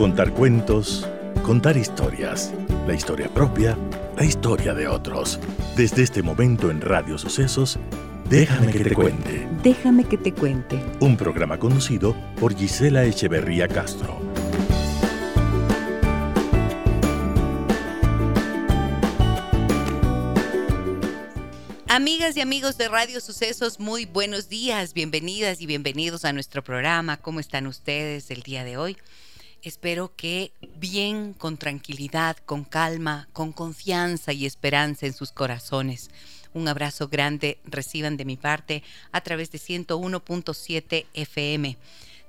Contar cuentos, contar historias, la historia propia, la historia de otros. Desde este momento en Radio Sucesos, Déjame que te cuente. Déjame que te cuente. Un programa conducido por Gisela Echeverría Castro. Amigas y amigos de Radio Sucesos, muy buenos días, bienvenidas y bienvenidos a nuestro programa. ¿Cómo están ustedes el día de hoy? Espero que bien, con tranquilidad, con calma, con confianza y esperanza en sus corazones. Un abrazo grande reciban de mi parte a través de 101.7 FM.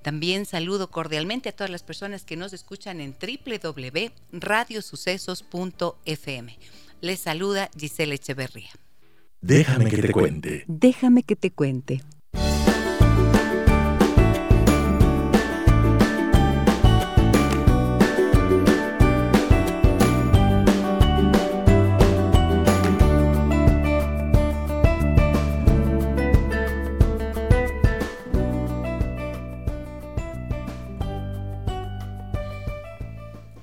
También saludo cordialmente a todas las personas que nos escuchan en www.radiosucesos.fm. Les saluda Giselle Echeverría. Déjame que te cuente. Déjame que te cuente.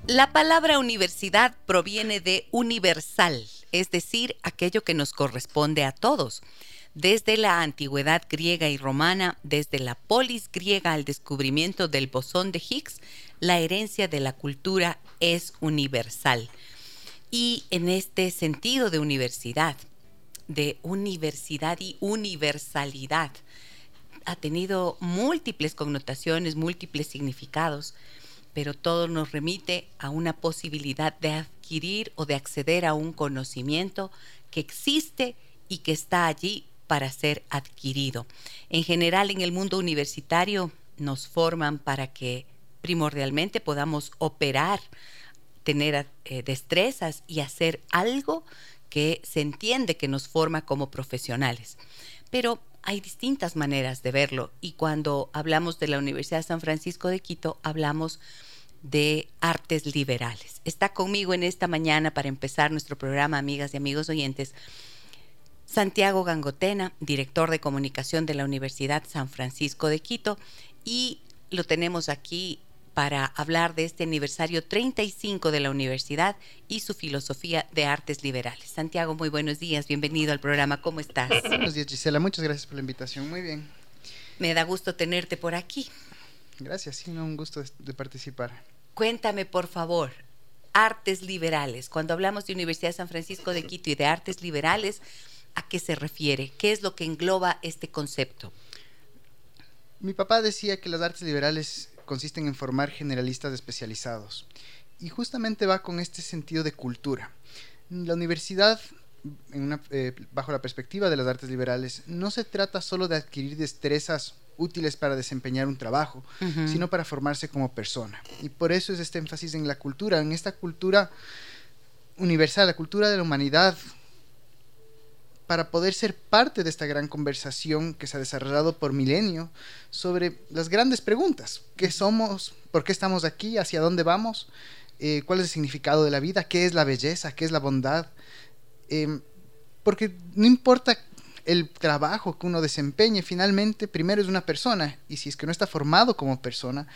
La palabra universidad proviene de universal, es decir, aquello que nos corresponde a todos. Desde la antigüedad griega y romana, desde la polis griega al descubrimiento del bosón de Higgs, la herencia de la cultura es universal. Y en este sentido de universidad, de universidad y universalidad, ha tenido múltiples connotaciones, múltiples significados pero todo nos remite a una posibilidad de adquirir o de acceder a un conocimiento que existe y que está allí para ser adquirido. En general, en el mundo universitario nos forman para que primordialmente podamos operar, tener eh, destrezas y hacer algo que se entiende que nos forma como profesionales. Pero hay distintas maneras de verlo y cuando hablamos de la Universidad de San Francisco de Quito, hablamos de artes liberales. Está conmigo en esta mañana para empezar nuestro programa, amigas y amigos oyentes, Santiago Gangotena, director de comunicación de la Universidad San Francisco de Quito, y lo tenemos aquí para hablar de este aniversario 35 de la universidad y su filosofía de artes liberales. Santiago, muy buenos días, bienvenido al programa, ¿cómo estás? Buenos días, Gisela, muchas gracias por la invitación, muy bien. Me da gusto tenerte por aquí. Gracias, sí, un gusto de participar. Cuéntame, por favor, artes liberales. Cuando hablamos de Universidad de San Francisco de Quito y de artes liberales, ¿a qué se refiere? ¿Qué es lo que engloba este concepto? Mi papá decía que las artes liberales consisten en formar generalistas especializados. Y justamente va con este sentido de cultura. La universidad, eh, bajo la perspectiva de las artes liberales, no se trata solo de adquirir destrezas útiles para desempeñar un trabajo, sino para formarse como persona. Y por eso es este énfasis en la cultura, en esta cultura universal, la cultura de la humanidad, para poder ser parte de esta gran conversación que se ha desarrollado por milenio sobre las grandes preguntas. ¿Qué somos? ¿Por qué estamos aquí? ¿Hacia dónde vamos? Eh, ¿Cuál es el significado de la vida? ¿Qué es la belleza? ¿Qué es la bondad? Em, porque no importa el trabajo que uno desempeñe finalmente primero es una persona y si es que no está formado como persona,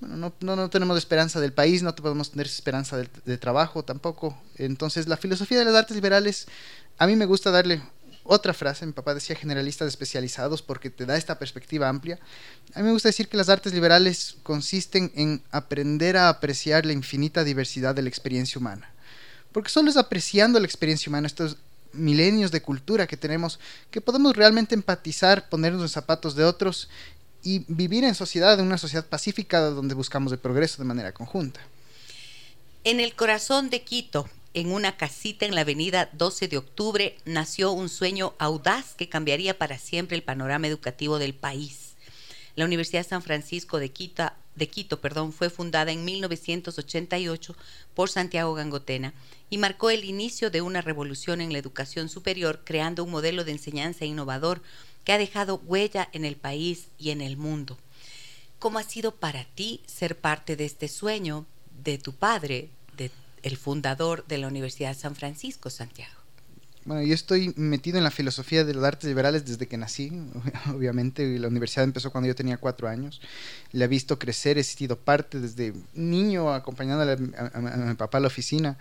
bueno, no, no, tenemos esperanza del país, no podemos tener esperanza de, trabajo tampoco. Entonces la filosofía de las artes liberales, a mí me gusta darle otra frase, mi papá decía generalistas especializados porque te da esta perspectiva amplia. A mí me gusta decir que las artes liberales consisten en aprender a apreciar la infinita diversidad de la experiencia humana. Porque solo es apreciando la experiencia humana, esto es milenios de cultura que tenemos, que podemos realmente empatizar, ponernos en zapatos de otros y vivir en sociedad, en una sociedad pacífica donde buscamos el progreso de manera conjunta. En el corazón de Quito, en una casita en la avenida 12 de octubre, nació un sueño audaz que cambiaría para siempre el panorama educativo del país. La Universidad San Francisco de Quito, de Quito perdón, fue fundada en 1988 por Santiago Gangotena y marcó el inicio de una revolución en la educación superior, creando un modelo de enseñanza innovador que ha dejado huella en el país y en el mundo. ¿Cómo ha sido para ti ser parte de este sueño de tu padre, de el fundador de la Universidad de San Francisco, Santiago? Bueno, yo estoy metido en la filosofía de las artes liberales desde que nací, obviamente. La universidad empezó cuando yo tenía cuatro años. La he visto crecer, he sido parte desde niño acompañando a, mi papá a la oficina.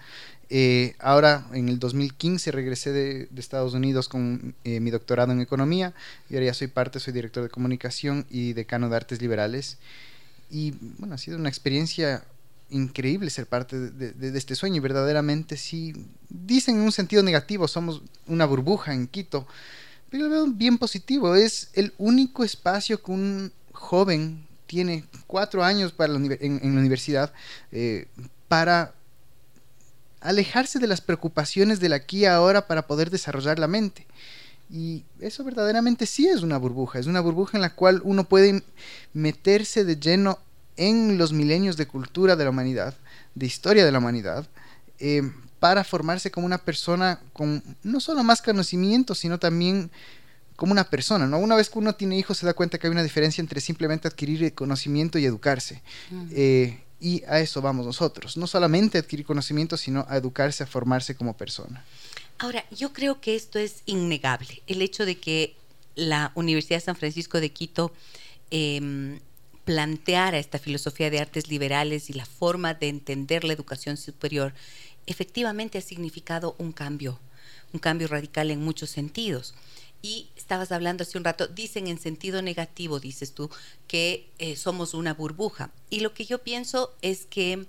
Eh, ahora, en el 2015, regresé de, Estados Unidos con eh, mi doctorado en economía. Y ahora ya soy parte, soy director de comunicación y decano de artes liberales. Y bueno, ha sido una experiencia increíble ser parte de, este sueño. Y verdaderamente sí, dicen en un sentido negativo, somos una burbuja en Quito, pero lo veo bien positivo, es el único espacio que un joven tiene cuatro años para en, la universidad eh, para alejarse de las preocupaciones del aquí y ahora para poder desarrollar la mente. Y eso verdaderamente sí es una burbuja, es una burbuja en la cual uno puede meterse de lleno en los milenios de cultura de la humanidad, de historia de la humanidad, eh, para formarse como una persona con no solo más conocimiento, sino también como una persona, ¿no? Una vez que uno tiene hijos se da cuenta que hay una diferencia entre simplemente adquirir conocimiento y educarse. Eh, y a eso vamos nosotros, no solamente adquirir conocimiento, sino a educarse, a formarse como persona. Ahora, yo creo que esto es innegable, el hecho de que la Universidad San Francisco de Quito em, planteara esta filosofía de artes liberales y la forma de entender la educación superior, efectivamente ha significado un cambio, un cambio radical en muchos sentidos. Y estabas hablando hace un rato, dicen en sentido negativo, dices tú, que eh, somos una burbuja. Y lo que yo pienso es que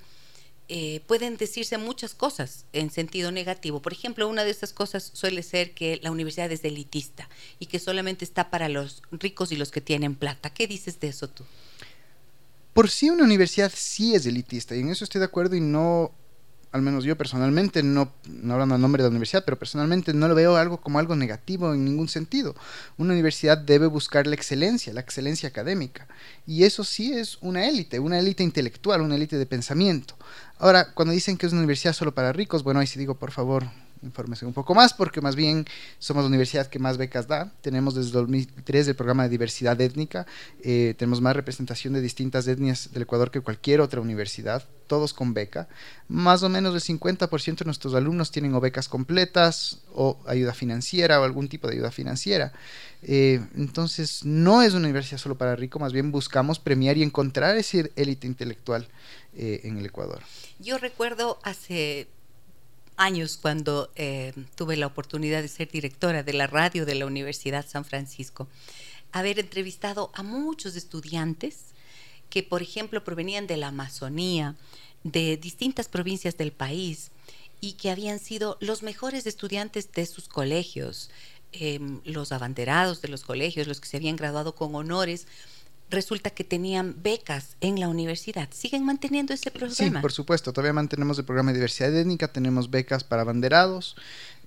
eh, pueden decirse muchas cosas en sentido negativo. Por ejemplo, una de esas cosas suele ser que la universidad es elitista y que solamente está para los ricos y los que tienen plata. ¿Qué dices de eso tú? por sí una universidad sí es elitista y en eso estoy de acuerdo y no, al menos yo personalmente, no, no hablando en nombre de la universidad, pero personalmente no lo veo algo como algo negativo en ningún sentido. Una universidad debe buscar la excelencia, la excelencia académica y eso sí es una élite, una élite intelectual, una élite de pensamiento. Ahora, cuando dicen que es una universidad solo para ricos, bueno, ahí sí digo, por favor, infórmese un poco más, porque más bien somos la universidad que más becas da. Tenemos desde 2003 el programa de diversidad étnica, eh, tenemos más representación de distintas etnias del Ecuador que cualquier otra universidad, todos con beca. Más o menos el 50% de nuestros alumnos tienen o becas completas o ayuda financiera o algún tipo de ayuda financiera. Eh, entonces, no es una universidad solo para ricos, más bien buscamos premiar y encontrar ese élite intelectual eh, en el Ecuador. Yo recuerdo hace años cuando eh, tuve la oportunidad de ser directora de la radio de la Universidad San Francisco, haber entrevistado a muchos estudiantes que, por ejemplo, provenían de la Amazonía, de distintas provincias del país y que habían sido los mejores estudiantes de sus colegios, em, los abanderados de los colegios, los que se habían graduado con honores, resulta que tenían becas en la universidad. ¿Siguen manteniendo ese programa? Sí, por supuesto. Todavía mantenemos el programa de diversidad étnica, tenemos becas para banderados.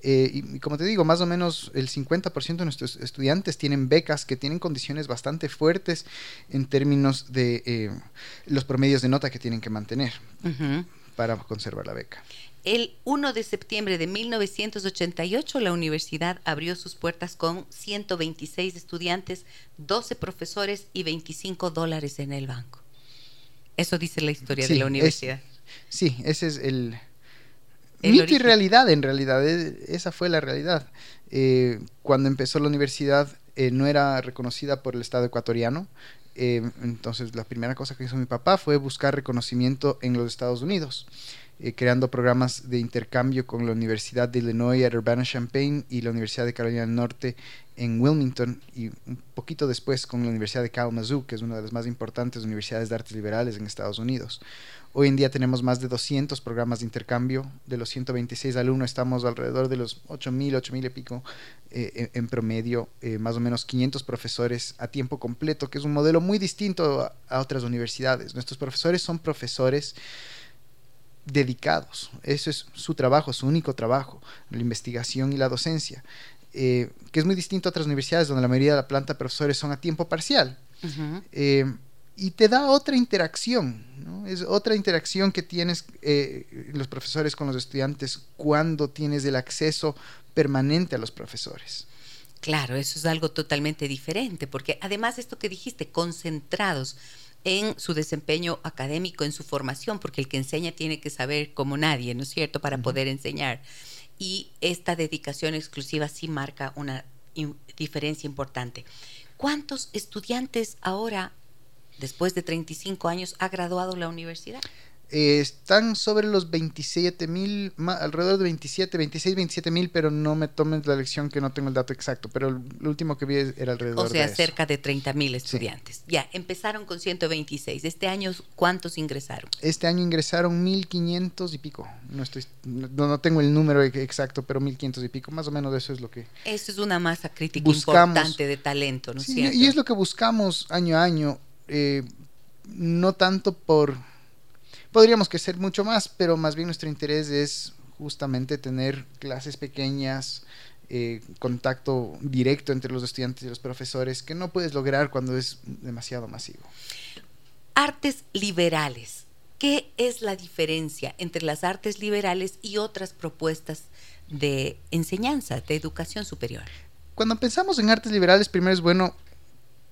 Eh, y, como te digo, más o menos el 50% de nuestros estudiantes tienen becas que tienen condiciones bastante fuertes en términos de eh, los promedios de nota que tienen que mantener para conservar la beca. El 1 de septiembre de 1988 la universidad abrió sus puertas con 126 estudiantes, 12 profesores y 25 dólares en el banco. Eso dice la historia de la universidad. sí, ese es el, mito y realidad en realidad. esa fue la realidad. Eh, cuando empezó la universidad eh, no era reconocida por el Estado ecuatoriano. Eh, entonces la primera cosa que hizo mi papá fue buscar reconocimiento en los Estados Unidos. Eh, creando programas de intercambio con la Universidad de Illinois at Urbana-Champaign y la Universidad de Carolina del Norte en Wilmington y un poquito después con la Universidad de Kalamazoo, que es una de las más importantes universidades de artes liberales en Estados Unidos. Hoy en día tenemos más de 200 programas de intercambio. De los 126 alumnos estamos alrededor de los 8.000, 8.000 y pico eh, en, promedio, eh, más o menos 500 profesores a tiempo completo, que es un modelo muy distinto a, a otras universidades. Nuestros profesores son profesores dedicados. Eso es su trabajo, su único trabajo, la investigación y la docencia, eh, que es muy distinto a otras universidades donde la mayoría de la planta de profesores son a tiempo parcial. Eh, y te da otra interacción, es otra interacción que tienes eh, los profesores con los estudiantes cuando tienes el acceso permanente a los profesores. Claro, eso es algo totalmente diferente, porque además esto que dijiste, concentrados, en su desempeño académico, en su formación, porque el que enseña tiene que saber como nadie, ¿no es cierto?, para poder enseñar. y esta dedicación exclusiva sí marca una diferencia importante. ¿Cuántos estudiantes ahora, después de 35 años, ha graduado la universidad? Eh, están sobre los 27 mil, alrededor de 27, 26, 27 mil, pero no me tomen la lección que no tengo el dato exacto, pero el último que vi era alrededor de O sea, de cerca de 30 mil estudiantes. Ya, empezaron con 126. ¿Este año cuántos ingresaron? Este año ingresaron 1.500 y pico. No, estoy, no, tengo el número exacto, pero 1.500 y pico. Más o menos eso es lo que... Eso es una masa crítica importante de talento, ¿no es cierto? Y es lo que buscamos año a año, eh, no tanto por Podríamos que ser mucho más, pero más bien nuestro interés es justamente tener clases pequeñas, eh, contacto directo entre los estudiantes y los profesores, que no puedes lograr cuando es demasiado masivo. Artes liberales. ¿Qué es la diferencia entre las artes liberales y otras propuestas de enseñanza, de educación superior? Cuando pensamos en artes liberales, primero es bueno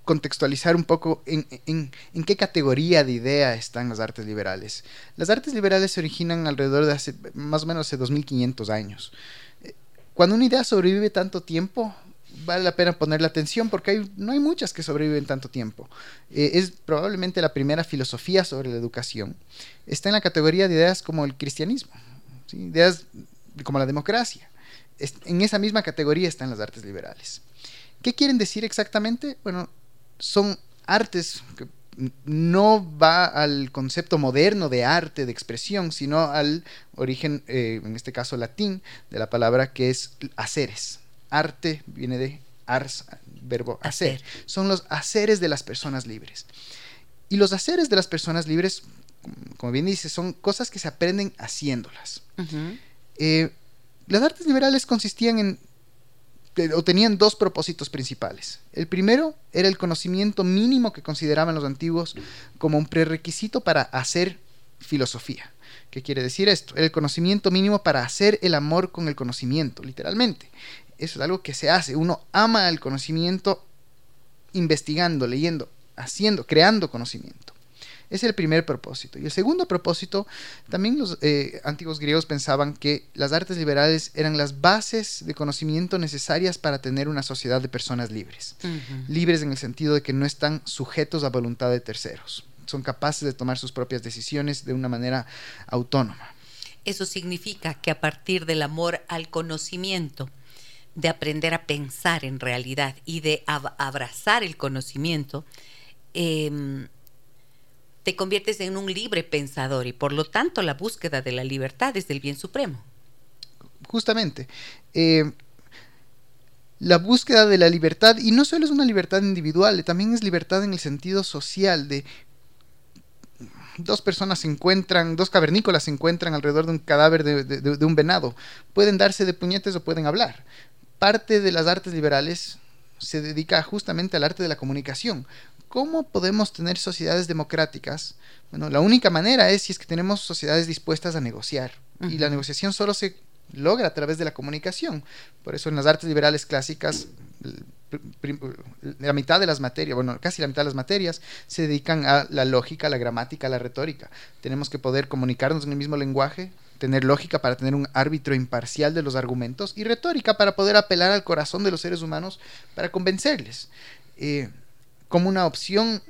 contextualizar un poco en, en, qué categoría de idea están las artes liberales. Las artes liberales se originan alrededor de hace más o menos hace 2500 años. Eh, cuando una idea sobrevive tanto tiempo, vale la pena ponerle atención porque hay, no hay muchas que sobreviven tanto tiempo. Eh, es probablemente la primera filosofía sobre la educación. Está en la categoría de ideas como el cristianismo, ideas como la democracia. en esa misma categoría están las artes liberales. ¿Qué quieren decir exactamente? Bueno, son artes que no va al concepto moderno de arte, de expresión, sino al origen, eh, en este caso latín, de la palabra que es haceres. Arte viene de ars, verbo hacer. Son los haceres de las personas libres. Y los haceres de las personas libres, como bien dice, son cosas que se aprenden haciéndolas. Eh, las artes liberales consistían en o tenían dos propósitos principales. El primero era el conocimiento mínimo que consideraban los antiguos como un prerequisito para hacer filosofía. ¿Qué quiere decir esto? El conocimiento mínimo para hacer el amor con el conocimiento, literalmente. Eso es algo que se hace. Uno ama el conocimiento investigando, leyendo, haciendo, creando conocimiento. Es el primer propósito. Y el segundo propósito, también los eh, antiguos griegos pensaban que las artes liberales eran las bases de conocimiento necesarias para tener una sociedad de personas libres. Libres en el sentido de que no están sujetos a voluntad de terceros. Son capaces de tomar sus propias decisiones de una manera autónoma. Eso significa que a partir del amor al conocimiento, de aprender a pensar en realidad y de abrazar el conocimiento, eh, te conviertes en un libre pensador y por lo tanto la búsqueda de la libertad es del bien supremo. Justamente. Eh, la búsqueda de la libertad, y no solo es una libertad individual, también es libertad en el sentido social de dos personas se encuentran, dos cavernícolas se encuentran alrededor de un cadáver de, de, un venado. Pueden darse de puñetes o pueden hablar. Parte de las artes liberales se dedica justamente al arte de la comunicación. ¿Cómo podemos tener sociedades democráticas? Bueno, la única manera es si es que tenemos sociedades dispuestas a negociar. Y la negociación solo se logra a través de la comunicación. Por eso en las artes liberales clásicas, la mitad de las materias, bueno, casi la mitad de las materias se dedican a la lógica, la gramática, la retórica. Tenemos que poder comunicarnos en el mismo lenguaje, tener lógica para tener un árbitro imparcial de los argumentos y retórica para poder apelar al corazón de los seres humanos para convencerles. Eh, como una opción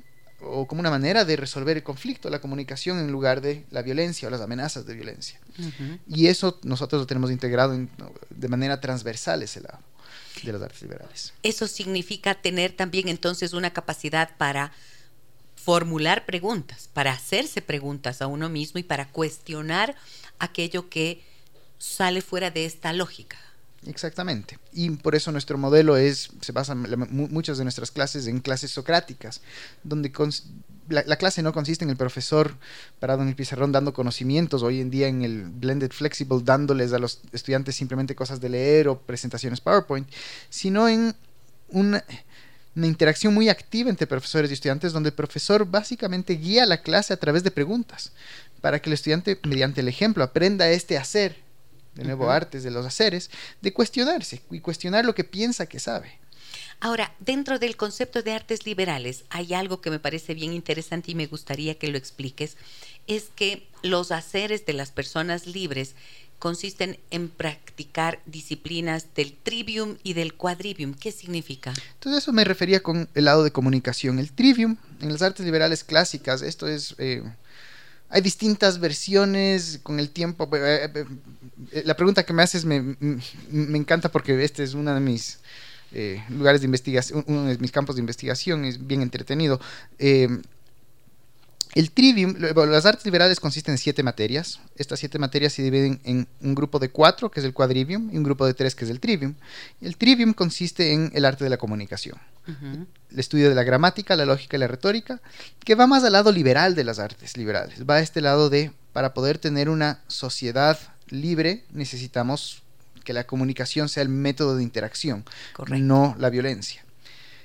o como una manera de resolver el conflicto, la comunicación en lugar de la violencia o las amenazas de violencia. Y eso nosotros lo tenemos integrado de manera transversal ese lado de las artes liberales. Eso significa tener también entonces una capacidad para formular preguntas, para hacerse preguntas a uno mismo y para cuestionar aquello que sale fuera de esta lógica. Exactamente. Y por eso nuestro modelo es, se basan muchas de nuestras clases en clases socráticas, donde la, clase no consiste en el profesor parado en el pizarrón dando conocimientos, hoy en día en el Blended Flexible dándoles a los estudiantes simplemente cosas de leer o presentaciones PowerPoint, sino en una, una interacción muy activa entre profesores y estudiantes, donde el profesor básicamente guía la clase a través de preguntas, para que el estudiante, mediante el ejemplo, aprenda este hacer de nuevo artes de los haceres, de cuestionarse y cuestionar lo que piensa que sabe. Ahora, dentro del concepto de artes liberales hay algo que me parece bien interesante y me gustaría que lo expliques, es que los haceres de las personas libres consisten en practicar disciplinas del trivium y del quadrivium. ¿Qué significa? Entonces eso me refería con el lado de comunicación. El trivium, en las artes liberales clásicas, esto es... Eh, hay distintas versiones con el tiempo. Eh, eh, la pregunta que me haces me, me encanta porque este es uno de mis lugares de investigación, uno de mis campos de investigación, es bien entretenido. El trivium, las artes liberales consisten en siete materias. Estas siete materias se dividen en un grupo de cuatro, que es el quadrivium, y un grupo de tres, que es el trivium. El trivium consiste en el arte de la comunicación, el estudio de la gramática, la lógica y la retórica, que va más al lado liberal de las artes liberales. Va a este lado de, para poder tener una sociedad libre, necesitamos que la comunicación sea el método de interacción, no la violencia.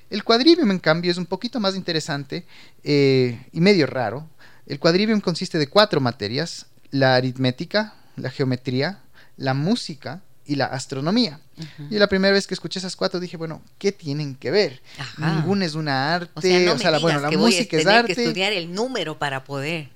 El quadrivium, en cambio, es un poquito más interesante eh, y medio raro. El quadrivium consiste de cuatro materias, la aritmética, la geometría, la música y la astronomía. Y la primera vez que escuché esas cuatro dije, bueno, ¿qué tienen que ver? Ninguna es una arte, o sea, la, bueno, la música es arte. que estudiar el número para poder.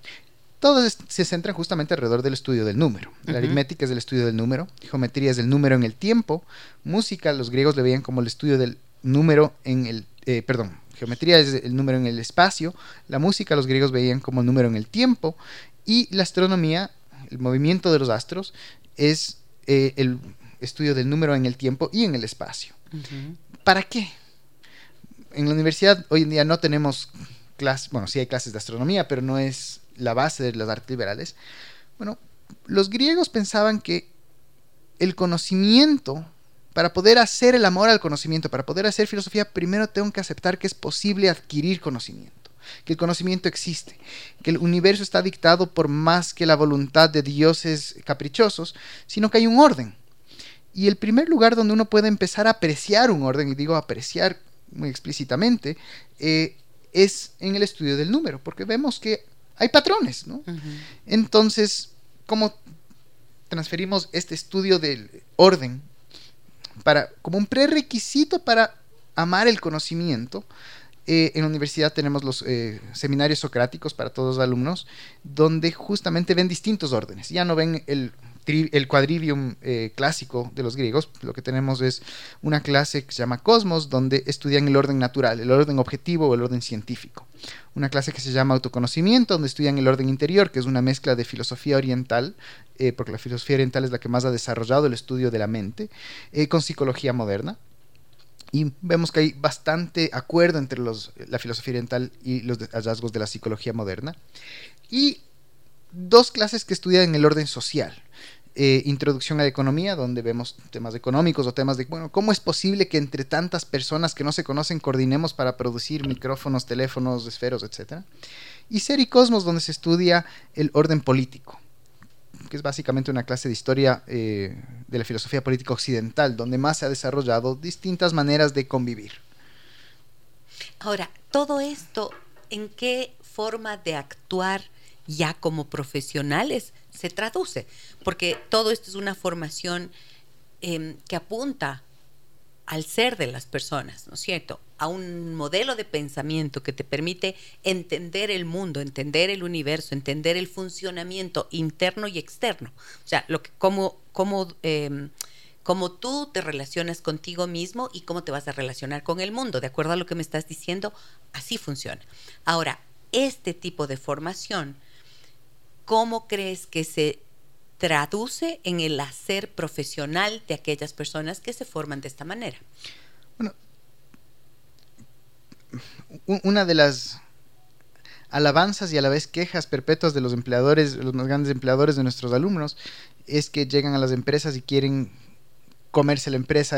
Todos se centran justamente alrededor del estudio del número. La aritmética es el estudio del número, geometría es el número en el tiempo, música los griegos le veían como el estudio del número en el, eh, perdón, geometría es el número en el espacio, la música los griegos veían como el número en el tiempo y la astronomía, el movimiento de los astros, es eh, el estudio del número en el tiempo y en el espacio. ¿Para qué? En la universidad hoy en día no tenemos clases, bueno, sí hay clases de astronomía, pero no es la base de las artes liberales. Bueno, los griegos pensaban que el conocimiento para poder hacer el amor al conocimiento, para poder hacer filosofía, primero tengo que aceptar que es posible adquirir conocimiento, que el conocimiento existe, que el universo está dictado por más que la voluntad de dioses caprichosos, sino que hay un orden. Y el primer lugar donde uno puede empezar a apreciar un orden, y digo apreciar muy explícitamente, eh, es en el estudio del número, porque vemos que hay patrones, ¿no? Entonces, ¿cómo transferimos este estudio del orden para, como un prerequisito para amar el conocimiento. Eh, en la universidad tenemos los eh, seminarios socráticos para todos los alumnos, donde justamente ven distintos órdenes. Ya no ven el el quadrivium eh, clásico de los griegos, lo que tenemos es una clase que se llama Cosmos, donde estudian el orden natural, el orden objetivo o el orden científico. Una clase que se llama Autoconocimiento, donde estudian el orden interior, que es una mezcla de filosofía oriental, eh, porque la filosofía oriental es la que más ha desarrollado el estudio de la mente, eh, con psicología moderna. Y vemos que hay bastante acuerdo entre la filosofía oriental y los hallazgos de la psicología moderna. Y dos clases que estudian el orden social. Eh, introducción a la economía, donde vemos temas económicos o temas de, bueno, ¿cómo es posible que entre tantas personas que no se conocen coordinemos para producir micrófonos, teléfonos, esferos, etcétera? Y Ser y Cosmos, donde se estudia el orden político, que es básicamente una clase de historia eh, de la filosofía política occidental, donde más se ha desarrollado distintas maneras de convivir. Ahora, todo esto, ¿en qué forma de actuar ya como profesionales se traduce, porque todo esto es una formación em, que apunta al ser de las personas, ¿no es cierto? A un modelo de pensamiento que te permite entender el mundo, entender el universo, entender el funcionamiento interno y externo. O sea, lo que, cómo, cómo, em, tú te relacionas contigo mismo y cómo te vas a relacionar con el mundo. De acuerdo a lo que me estás diciendo, así funciona. Ahora, este tipo de formación ¿cómo crees que se traduce en el hacer profesional de aquellas personas que se forman de esta manera? Bueno, una de las alabanzas y a la vez quejas perpetuas de los empleadores, los más grandes empleadores de nuestros alumnos, es que llegan a las empresas y quieren comerse la empresa,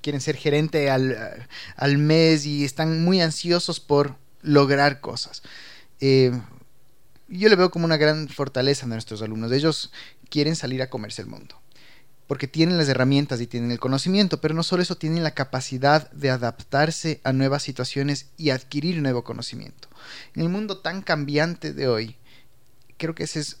quieren ser gerente al, al, mes y están muy ansiosos por lograr cosas. Eh, yo le veo como una gran fortaleza a nuestros alumnos. Ellos quieren salir a comerse el mundo. Porque tienen las herramientas y tienen el conocimiento, pero no solo eso, tienen la capacidad de adaptarse a nuevas situaciones y adquirir nuevo conocimiento. En el mundo tan cambiante de hoy, creo que esa es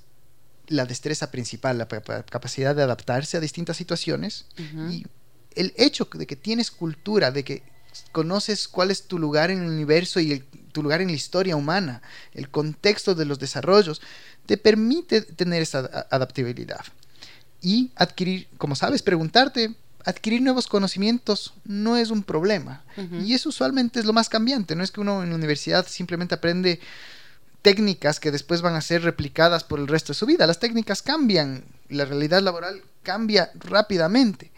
la destreza principal, la capacidad de adaptarse a distintas situaciones y el hecho de que tienes cultura, de que conoces cuál es tu lugar en el universo y tu lugar en la historia humana, el contexto de los desarrollos, te permite tener esa adaptabilidad. Y adquirir, como sabes, preguntarte, adquirir nuevos conocimientos no es un problema. Y eso usualmente es lo más cambiante. No es que uno en la universidad simplemente aprende técnicas que después van a ser replicadas por el resto de su vida. Las técnicas cambian, la realidad laboral cambia rápidamente.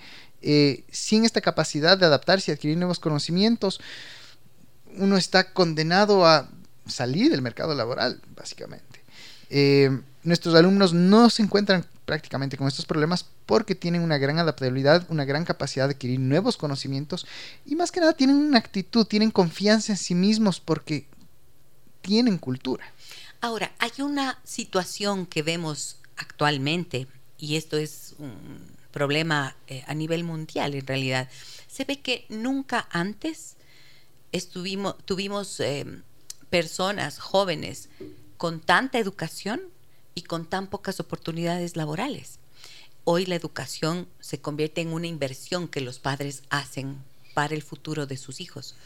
Eh, sin esta capacidad de adaptarse y adquirir nuevos conocimientos, uno está condenado a salir del mercado laboral, básicamente. Eh, nuestros alumnos no se encuentran prácticamente con estos problemas porque tienen una gran adaptabilidad, una gran capacidad de adquirir nuevos conocimientos y más que nada tienen una actitud, tienen confianza en sí mismos porque tienen cultura. Ahora, hay una situación que vemos actualmente y esto es un problema eh, a nivel mundial en realidad. Se ve que nunca antes estuvimos, tuvimos eh, personas jóvenes con tanta educación y con tan pocas oportunidades laborales. Hoy la educación se convierte en una inversión que los padres hacen para el futuro de sus hijos.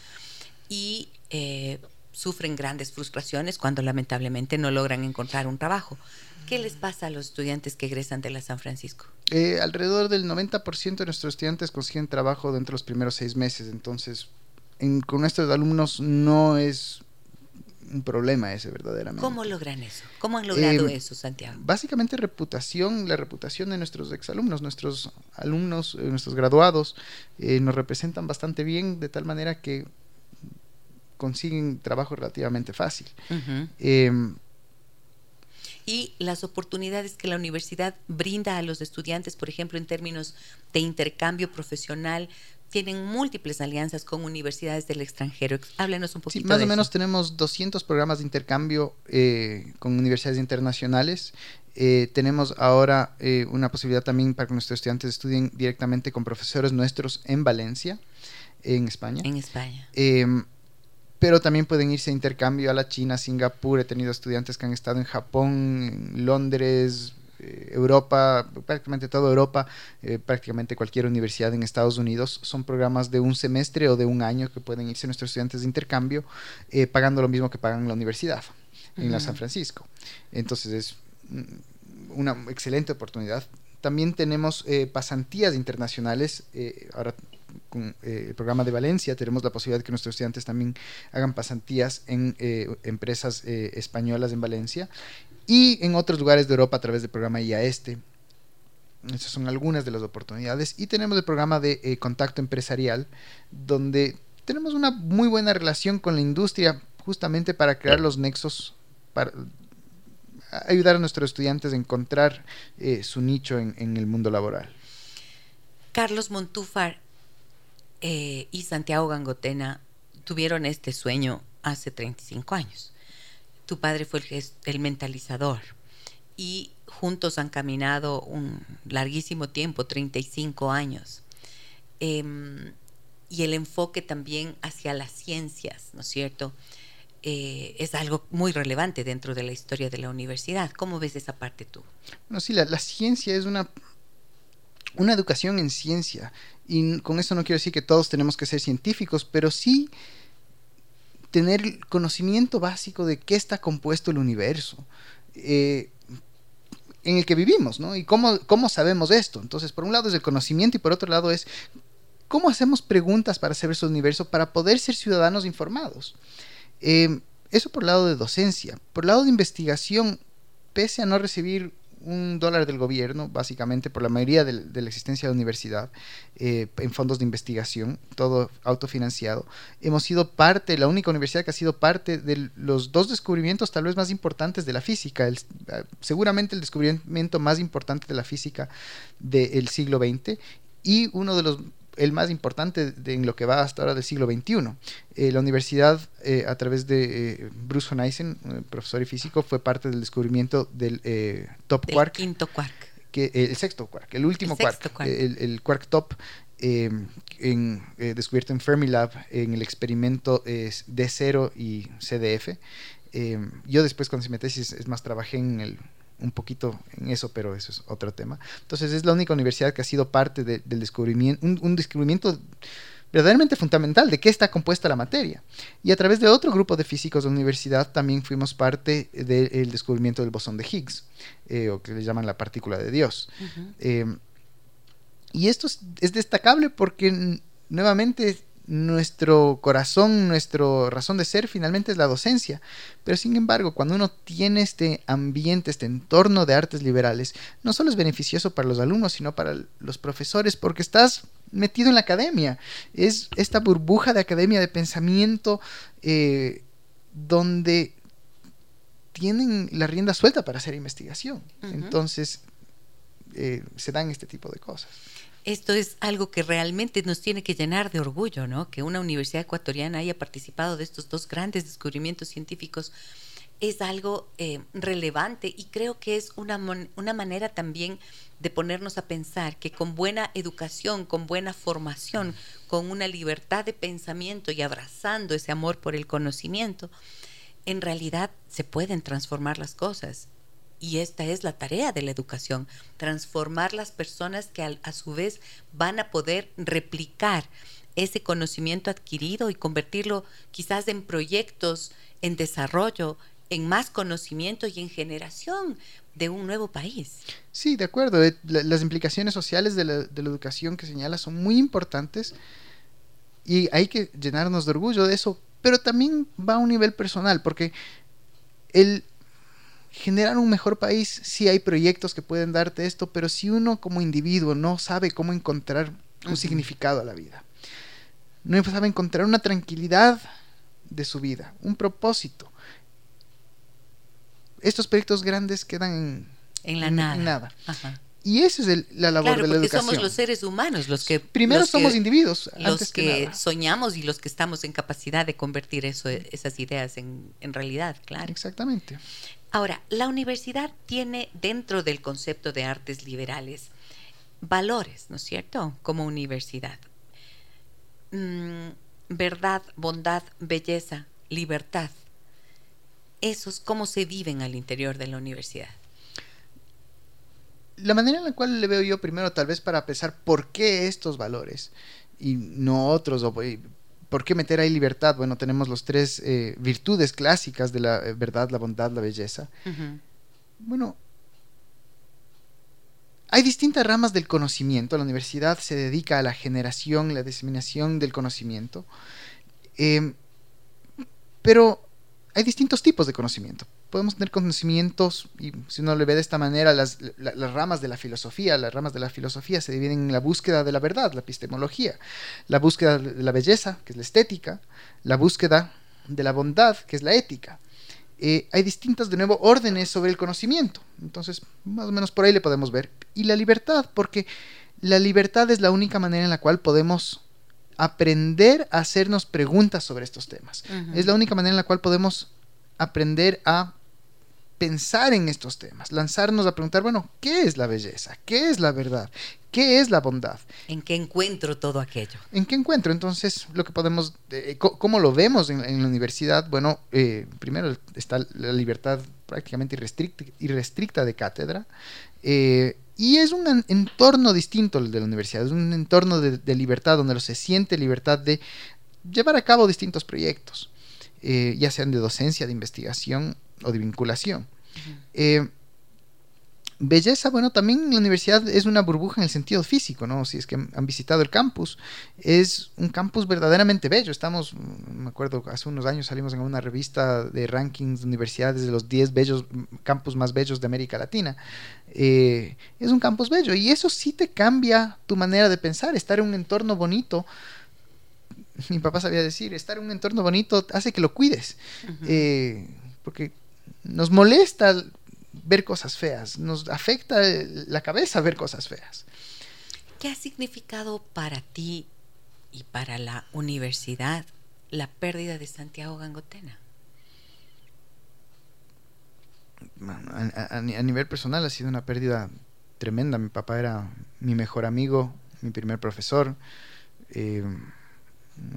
Y eh, sufren grandes frustraciones cuando lamentablemente no logran encontrar un trabajo. ¿Qué les pasa a los estudiantes que egresan de la San Francisco? Eh, alrededor del 90% de nuestros estudiantes consiguen trabajo dentro de los primeros seis meses, entonces con nuestros alumnos no es un problema ese verdaderamente. ¿Cómo logran eso? ¿Cómo han logrado eh, eso, Santiago? Básicamente reputación, la reputación de nuestros exalumnos, nuestros alumnos, eh, nuestros graduados, nos representan bastante bien de tal manera que consiguen trabajo relativamente fácil. Em, y las oportunidades que la universidad brinda a los estudiantes, por ejemplo, en términos de intercambio profesional, tienen múltiples alianzas con universidades del extranjero. Háblenos un poquito. Sí, más o menos tenemos 200 programas de intercambio eh, con universidades internacionales. Eh, tenemos ahora eh, una posibilidad también para que nuestros estudiantes estudien directamente con profesores nuestros en Valencia, en España. En España. Pero también pueden irse a intercambio a la China, Singapur, he tenido estudiantes que han estado en Japón, en Londres, eh, Europa, prácticamente toda Europa, eh, prácticamente cualquier universidad en Estados Unidos, son programas de un semestre o de un año que pueden irse nuestros estudiantes de intercambio eh, pagando lo mismo que pagan en la universidad, en la San Francisco. Entonces es una excelente oportunidad. También tenemos pasantías internacionales, ahora con eh, el programa de Valencia tenemos la posibilidad de que nuestros estudiantes también hagan pasantías en eh, empresas eh, españolas en Valencia y en otros lugares de Europa a través del programa IAESTE. Esas son algunas de las oportunidades. Y tenemos el programa de contacto empresarial, donde tenemos una muy buena relación con la industria, justamente para crear los nexos, para ayudar a nuestros estudiantes a encontrar su nicho en, el mundo laboral. Carlos Montúfar, eh, y Santiago Gangotena tuvieron este sueño hace 35 años. Tu padre fue el, mentalizador y juntos han caminado un larguísimo tiempo, 35 años. Em, y el enfoque también hacia las ciencias, ¿no es cierto? Eh, es algo muy relevante dentro de la historia de la universidad. ¿Cómo ves esa parte tú? Bueno, sí, la ciencia es una una educación en ciencia. Y con esto no quiero decir que todos tenemos que ser científicos, pero sí tener conocimiento básico de qué está compuesto el universo eh, en el que vivimos, ¿no? Y cómo, cómo sabemos esto. Entonces, por un lado es el conocimiento y por otro lado es cómo hacemos preguntas para saber ese universo, para poder ser ciudadanos informados. Eh, eso por lado de docencia. Por lado de investigación, pese a no recibir un dólar del gobierno, básicamente por la mayoría de, la existencia de la universidad, eh, en fondos de investigación, todo autofinanciado. Hemos sido parte, la única universidad que ha sido parte de los dos descubrimientos tal vez más importantes de la física, eh, seguramente el descubrimiento más importante de la física del siglo XX y uno de los el más importante en lo que va hasta ahora del siglo XXI. Eh, la universidad, eh, a través de eh, Bruce von Eisen, profesor y físico, fue parte del descubrimiento del top quark. quinto quark. Que, el sexto quark, el último quark, El, quark top, en, descubierto en Fermilab en el experimento D0 y CDF. yo después con mi tesis, es más, trabajé en el un poquito en eso, pero eso es otro tema. Entonces es la única universidad que ha sido parte del descubrimiento, un, descubrimiento verdaderamente fundamental de qué está compuesta la materia. Y a través de otro grupo de físicos de la universidad también fuimos parte del descubrimiento del bosón de Higgs, eh, o que le llaman la partícula de Dios. Eh, y esto es, destacable porque nuevamente nuestro corazón, nuestra razón de ser finalmente es la docencia. Pero sin embargo, cuando uno tiene este ambiente, este entorno de artes liberales, no solo es beneficioso para los alumnos, sino para los profesores, porque estás metido en la academia. Es esta burbuja de academia de pensamiento eh, donde tienen la rienda suelta para hacer investigación. Entonces, eh, se dan este tipo de cosas. Esto es algo que realmente nos tiene que llenar de orgullo, ¿no? Que una universidad ecuatoriana haya participado de estos dos grandes descubrimientos científicos es algo eh, relevante y creo que es una, una manera también de ponernos a pensar que con buena educación, con buena formación, con una libertad de pensamiento y abrazando ese amor por el conocimiento, en realidad se pueden transformar las cosas. Y esta es la tarea de la educación, transformar las personas que a su vez van a poder replicar ese conocimiento adquirido y convertirlo quizás en proyectos, en desarrollo, en más conocimiento y en generación de un nuevo país. Sí, de acuerdo. Eh, las implicaciones sociales de la, educación que señala son muy importantes y hay que llenarnos de orgullo de eso, pero también va a un nivel personal, porque el generar un mejor país, sí hay proyectos que pueden darte esto, pero si uno como individuo no sabe cómo encontrar un significado a la vida, no sabe encontrar una tranquilidad de su vida, un propósito, estos proyectos grandes quedan en, la nada. Y esa es la labor de la educación. somos los seres humanos los que... Primero somos individuos, los antes que, soñamos y los que estamos en capacidad de convertir eso, esas ideas en, en realidad, claro. Exactamente. Ahora, la universidad tiene dentro del concepto de artes liberales valores, ¿no es cierto? Como universidad. Mm, verdad, bondad, belleza, libertad esos cómo se viven al interior de la universidad? La manera en la cual le veo yo primero, tal vez para pensar por qué estos valores y no otros, o por qué meter ahí libertad. Bueno, tenemos los tres eh, virtudes clásicas de la eh, verdad, la bondad, la belleza. Bueno, hay distintas ramas del conocimiento. La universidad se dedica a la generación, la diseminación del conocimiento. Eh, pero hay distintos tipos de conocimiento. Podemos tener conocimientos, y si uno le ve de esta manera, las, ramas de la filosofía, las ramas de la filosofía se dividen en la búsqueda de la verdad, la epistemología, la búsqueda de la belleza, que es la estética, la búsqueda de la bondad, que es la ética. Eh, hay distintas, de nuevo, órdenes sobre el conocimiento. Entonces, más o menos por ahí le podemos ver. Y la libertad, porque la libertad es la única manera en la cual podemos aprender a hacernos preguntas sobre estos temas. Es la única manera en la cual podemos aprender a pensar en estos temas, lanzarnos a preguntar, bueno, ¿qué es la belleza? ¿Qué es la verdad? ¿Qué es la bondad? ¿En qué encuentro todo aquello? ¿En qué encuentro? Entonces, lo que podemos, eh, ¿cómo lo vemos en, la universidad? Bueno, eh, primero está la libertad prácticamente irrestricta, irrestricta de cátedra. Eh, y es un entorno distinto el de la universidad, es un entorno de, libertad donde se siente libertad de llevar a cabo distintos proyectos, eh, ya sean de docencia, de investigación o de vinculación. Belleza, bueno, también la universidad es una burbuja en el sentido físico, ¿no? Si es que han visitado el campus, es un campus verdaderamente bello. Estamos, me acuerdo, hace unos años salimos en una revista de rankings de universidades de los 10 bellos, campus más bellos de América Latina. Eh, es un campus bello y eso sí te cambia tu manera de pensar, estar en un entorno bonito. Mi papá sabía decir, estar en un entorno bonito hace que lo cuides, eh, porque nos molesta ver cosas feas, nos afecta la cabeza ver cosas feas. ¿Qué ha significado para ti y para la universidad la pérdida de Santiago Gangotena? a, nivel personal ha sido una pérdida tremenda. Mi papá era mi mejor amigo, mi primer profesor. Eh,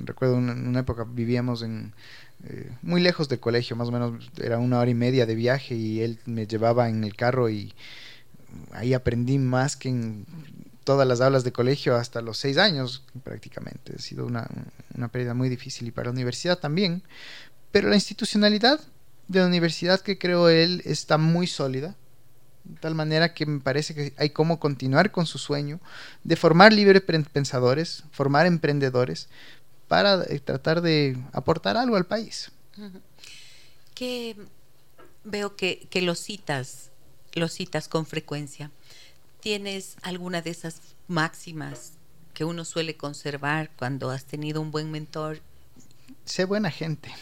recuerdo en una época vivíamos en, eh, muy lejos del colegio, más o menos era una hora y media de viaje y él me llevaba en el carro y ahí aprendí más que en todas las aulas de colegio hasta los seis años prácticamente. Ha sido una, una pérdida muy difícil y para la universidad también. Pero la institucionalidad de la universidad que creo él está muy sólida. De tal manera que me parece que hay como continuar con su sueño de formar libres pensadores, formar emprendedores, para eh, tratar de aportar algo al país. Que veo que, que lo citas, lo citas con frecuencia. ¿Tienes alguna de esas máximas que uno suele conservar cuando has tenido un buen mentor? Sé buena gente.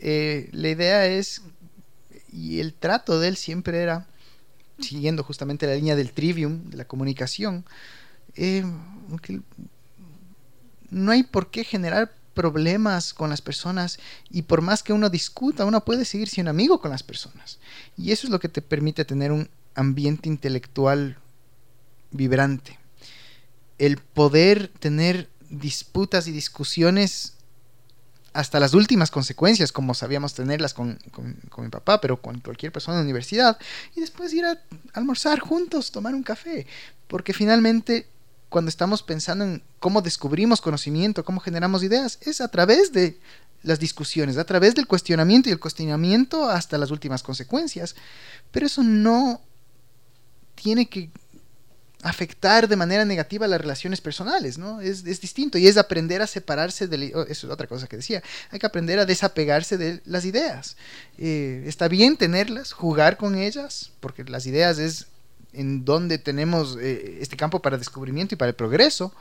Eh, la idea es, y el trato de él siempre era, siguiendo justamente la línea del trivium, de la comunicación, eh, no hay por qué generar problemas con las personas y por más que uno discuta, uno puede seguir siendo amigo con las personas. Y eso es lo que te permite tener un ambiente intelectual vibrante. El poder tener disputas y discusiones hasta las últimas consecuencias, como sabíamos tenerlas con, mi papá, pero con cualquier persona en la universidad, y después ir a almorzar juntos, tomar un café, porque finalmente cuando estamos pensando en cómo descubrimos conocimiento, cómo generamos ideas, es a través de las discusiones, a través del cuestionamiento y el cuestionamiento hasta las últimas consecuencias. Pero eso no tiene que afectar de manera negativa las relaciones personales, ¿no? Es, distinto y es aprender a separarse de... Oh, eso es otra cosa que decía. Hay que aprender a desapegarse de las ideas. Eh, está bien tenerlas, jugar con ellas, porque las ideas es en donde tenemos eh, este campo para descubrimiento y para el progreso,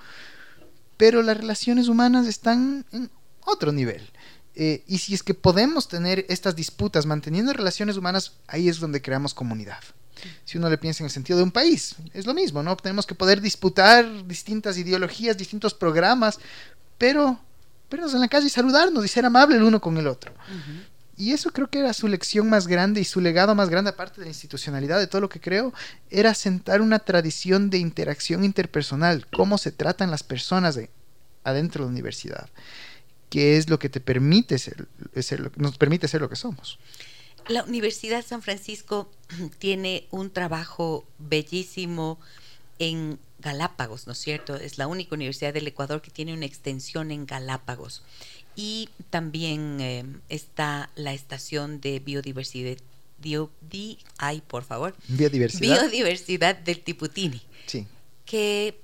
pero las relaciones humanas están en otro nivel. Eh, y si es que podemos tener estas disputas manteniendo relaciones humanas, ahí es donde creamos comunidad. Si uno le piensa en el sentido de un país, es lo mismo, ¿no? Tenemos que poder disputar distintas ideologías, distintos programas, pero vernos en la calle y saludarnos y ser amable el uno con el otro. Y eso creo que era su lección más grande y su legado más grande, aparte de la institucionalidad de todo lo que creo, era sentar una tradición de interacción interpersonal, cómo se tratan las personas de, adentro de la universidad, que es lo que te permite ser, nos permite ser lo que somos. La Universidad San Francisco tiene un trabajo bellísimo en Galápagos, ¿no es cierto? Es la única universidad del Ecuador que tiene una extensión en Galápagos. Y también eh, está la estación de biodiversidad, ay, por favor. Biodiversidad. Biodiversidad del Tiputini. Sí. Que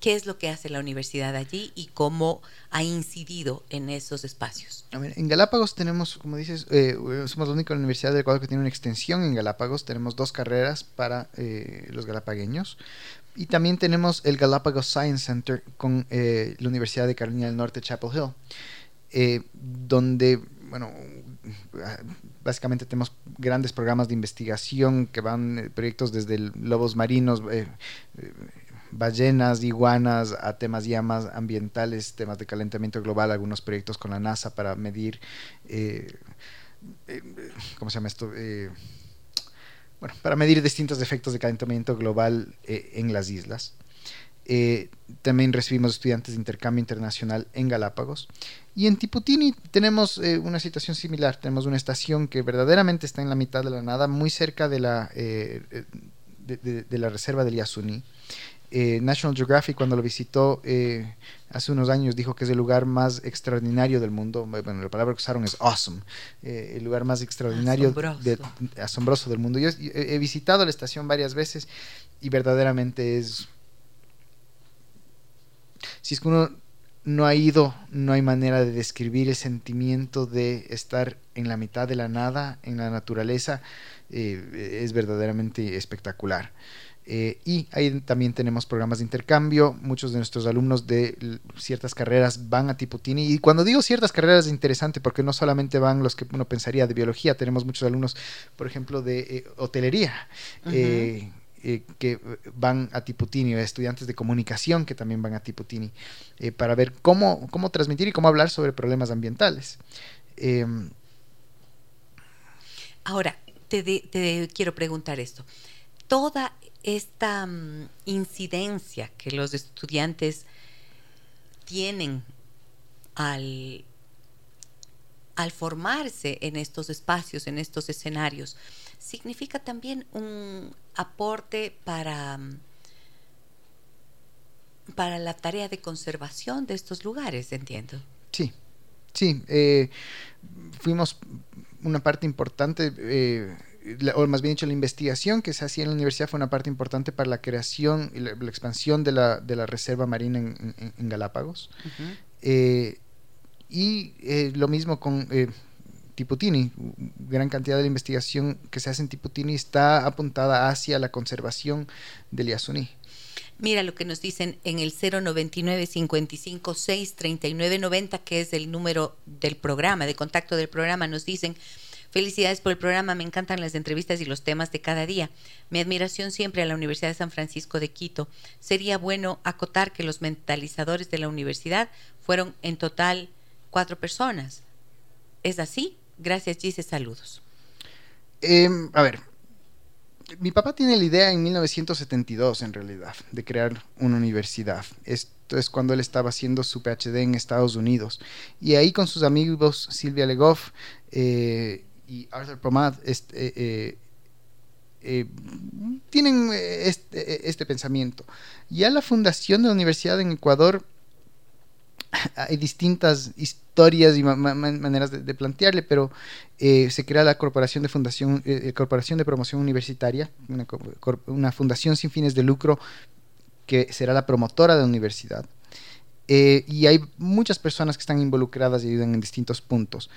qué es lo que hace la universidad allí y cómo ha incidido en esos espacios. en Galápagos tenemos, como dices, eh, somos la única universidad del Ecuador que tiene una extensión en Galápagos. Tenemos dos carreras para eh, los galapagueños. Y también tenemos el Galápagos Science Center con eh, la Universidad de Carolina del Norte, Chapel Hill, donde, bueno, básicamente tenemos grandes programas de investigación que van proyectos desde lobos marinos, ballenas, iguanas, a temas ya más ambientales, temas de calentamiento global, algunos proyectos con la NASA para medir, eh, eh, ¿cómo se llama esto? Eh, bueno, para medir distintos efectos de calentamiento global en las islas. También recibimos estudiantes de intercambio internacional en Galápagos. Y en Tiputini tenemos una situación similar. Tenemos una estación que verdaderamente está en la mitad de la nada, muy cerca de la, de, la reserva del Yasuní. Eh, National Geographic cuando lo visitó eh, hace unos años dijo que es el lugar más extraordinario del mundo. Bueno, la palabra que usaron es awesome. Eh, el lugar más extraordinario, asombroso, del mundo. Yo he, visitado la estación varias veces y verdaderamente es... Si es que uno no ha ido, no hay manera de describir el sentimiento de estar en la mitad de la nada, en la naturaleza. es verdaderamente espectacular. Eh, y ahí también tenemos programas de intercambio. Muchos de nuestros alumnos de ciertas carreras van a Tiputini. Y cuando digo ciertas carreras es interesante porque no solamente van los que uno pensaría de biología, tenemos muchos alumnos, por ejemplo, de eh, hotelería. Eh, que van a Tiputini, estudiantes de comunicación que también van a Tiputini, para ver cómo, cómo transmitir y cómo hablar sobre problemas ambientales. Em, Ahora, te, te quiero preguntar esto. Toda esta mm, incidencia que los estudiantes tienen al, al formarse en estos espacios, en estos escenarios, significa también un aporte para, para la tarea de conservación de estos lugares, entiendo. Sí, sí. Eh, fuimos una parte importante, eh, o más bien dicho, la investigación que se hacía en la universidad fue una parte importante para la creación y la, expansión de la, de la, reserva marina en, Galápagos. Eh, y lo mismo con Tiputini. Gran cantidad de la investigación que se hace en Tiputini está apuntada hacia la conservación del Yasuní. Mira lo que nos dicen en el 099 55 6 39 90, que es el número del programa, de contacto del programa. Nos dicen, felicidades por el programa, me encantan las entrevistas y los temas de cada día. Mi admiración siempre a la Universidad de San Francisco de Quito. Sería bueno acotar que los mentalizadores de la universidad fueron en total cuatro personas. ¿Es así? Gracias, Gise, saludos. Em, a ver, mi papá tiene la idea en 1972, en realidad, de crear una universidad. Esto es cuando él estaba haciendo su PhD en Estados Unidos. Y ahí con sus amigos Silvia Legoff eh, y Arthur Pomad este, eh, eh, tienen este, este pensamiento. Ya la fundación de la universidad en Ecuador hay distintas historias y maneras de, plantearle, pero eh, se crea la Corporación de Fundación, eh, eh, Corporación de Promoción Universitaria, una, fundación sin fines de lucro que será la promotora de la universidad. y hay muchas personas que están involucradas y ayudan en distintos puntos.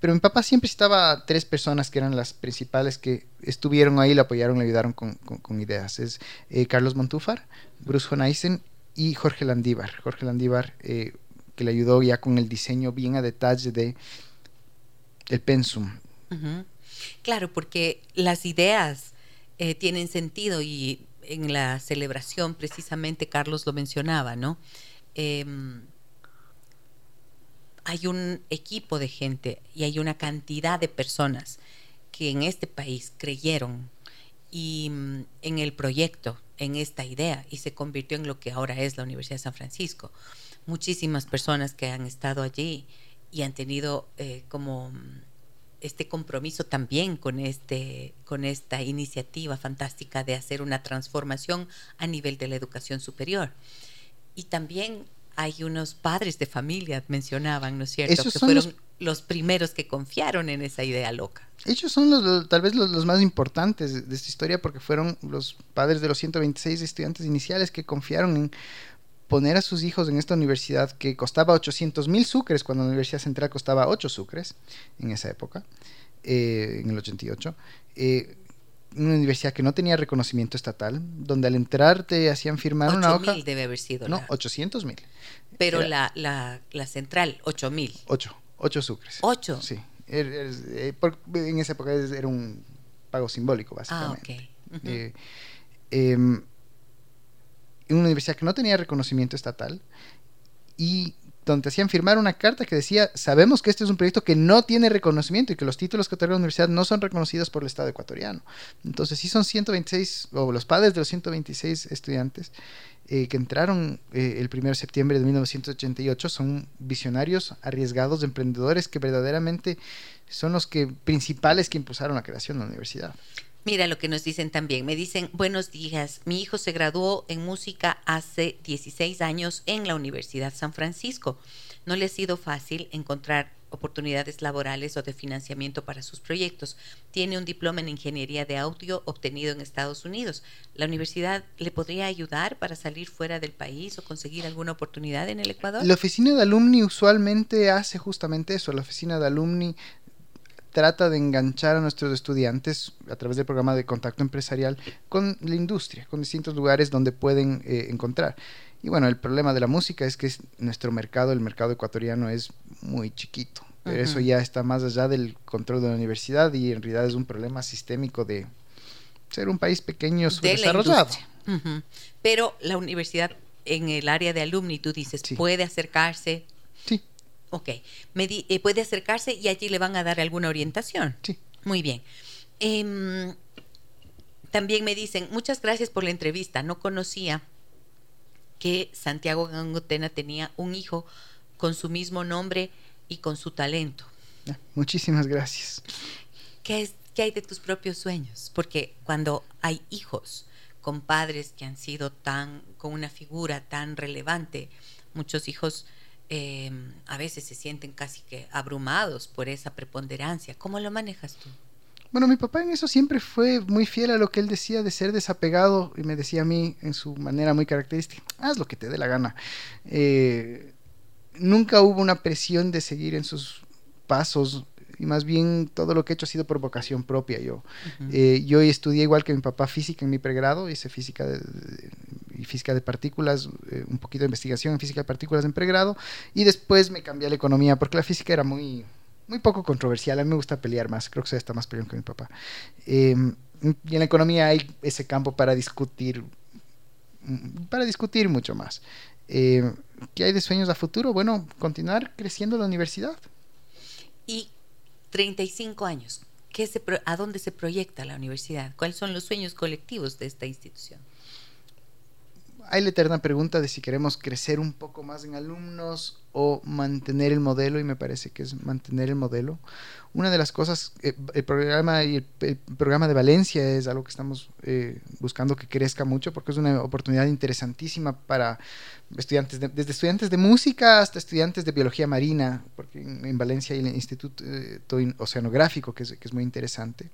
pero mi papá siempre estaba tres personas que eran las principales que estuvieron ahí, le apoyaron, le ayudaron con, ideas. Es Carlos Montúfar, Bruce Honeisen y Jorge Landívar. Jorge Landívar eh, que le ayudó ya con el diseño bien a detalle de el pensum. Claro, porque las ideas eh, tienen sentido y en la celebración precisamente Carlos lo mencionaba, ¿no? Em, hay un equipo de gente y hay una cantidad de personas que en este país creyeron y, mm, en el proyecto en esta idea y se convirtió en lo que ahora es la Universidad de San Francisco. Muchísimas personas que han estado allí y han tenido eh, como este compromiso también con, este, con esta iniciativa fantástica de hacer una transformación a nivel de la educación superior. Y también hay unos padres de familia, mencionaban, ¿no es cierto? que fueron los... primeros que confiaron en esa idea loca. Ellos son los, tal vez los, más importantes de, esta historia porque fueron los padres de los 126 estudiantes iniciales que confiaron en poner a sus hijos en esta universidad que costaba 800 mil sucres cuando la Universidad Central costaba 8 sucres en esa época, eh, en el 88. Eh, una universidad que no tenía reconocimiento estatal, donde al entrar te hacían firmar una hoja. debe haber sido. No, 800 mil. Pero la, la, la, central, 8 mil. 8, 8 sucres. 8. Sí. Er, er, eh, en esa época era un pago simbólico, básicamente. Ah, ok. Eh, em, una universidad que no tenía reconocimiento estatal y donde hacían firmar una carta que decía, sabemos que este es un proyecto que no tiene reconocimiento y que los títulos que otorga la universidad no son reconocidos por el Estado ecuatoriano. Entonces sí son 126, o los padres de los 126 estudiantes eh, que entraron eh, el 1 de septiembre de 1988 son visionarios, arriesgados, emprendedores que verdaderamente son los que principales que impulsaron la creación de la universidad. Mira lo que nos dicen también. Me dicen, buenos días, mi hijo se graduó en música hace 16 años en la Universidad San Francisco. No le ha sido fácil encontrar oportunidades laborales o de financiamiento para sus proyectos. Tiene un diploma en ingeniería de audio obtenido en Estados Unidos. ¿La universidad le podría ayudar para salir fuera del país o conseguir alguna oportunidad en el Ecuador? La oficina de alumni usualmente hace justamente eso. La oficina de alumni trata de enganchar a nuestros estudiantes a través del programa de contacto empresarial con la industria, con distintos lugares donde pueden eh, encontrar. Y bueno, el problema de la música es que nuestro mercado, el mercado ecuatoriano, es muy chiquito. Pero eso ya está más allá del control de la universidad y en realidad es un problema sistémico de ser un país pequeño subdesarrollado. Pero la universidad en el área de alumni, tú dices, puede acercarse Ok, eh, puede acercarse y allí le van a dar alguna orientación. Sí. Muy bien. Em, también me dicen, muchas gracias por la entrevista. No conocía que Santiago Gangotena tenía un hijo con su mismo nombre y con su talento. Muchísimas gracias. ¿Qué, es, ¿Qué hay de tus propios sueños? Porque cuando hay hijos con padres que han sido tan, con una figura tan relevante, muchos hijos em, a veces se sienten casi que abrumados por esa preponderancia. ¿Cómo lo manejas tú? Bueno, mi papá en eso siempre fue muy fiel a lo que él decía de ser desapegado y me decía a mí en su manera muy característica, haz lo que te dé la gana. Eh, nunca hubo una presión de seguir en sus pasos y más bien todo lo que he hecho ha sido por vocación propia yo. Eh, yo estudié igual que mi papá física en mi pregrado, hice física de, física de partículas, eh, un poquito de investigación en física de partículas en pregrado y después me cambié a la economía porque la física era muy muy poco controversial. A mí me gusta pelear más. Creo que soy está más peleón que mi papá. Em, y en la economía hay ese campo para discutir, mm, para discutir mucho más. Em, ¿Qué hay de sueños a futuro? Bueno, continuar creciendo la universidad. Y 35 años. ¿Qué se, ¿A dónde se proyecta la universidad? ¿Cuáles son los sueños colectivos de esta institución? Hay la eterna pregunta de si queremos crecer un poco más en alumnos o mantener el modelo y me parece que es mantener el modelo. Una de las cosas, eh, el programa el, programa de Valencia es algo que estamos eh, buscando que crezca mucho porque es una oportunidad interesantísima para estudiantes, desde estudiantes de música hasta estudiantes de biología marina, porque en, Valencia hay el Instituto eh, Oceanográfico que es, que es muy interesante.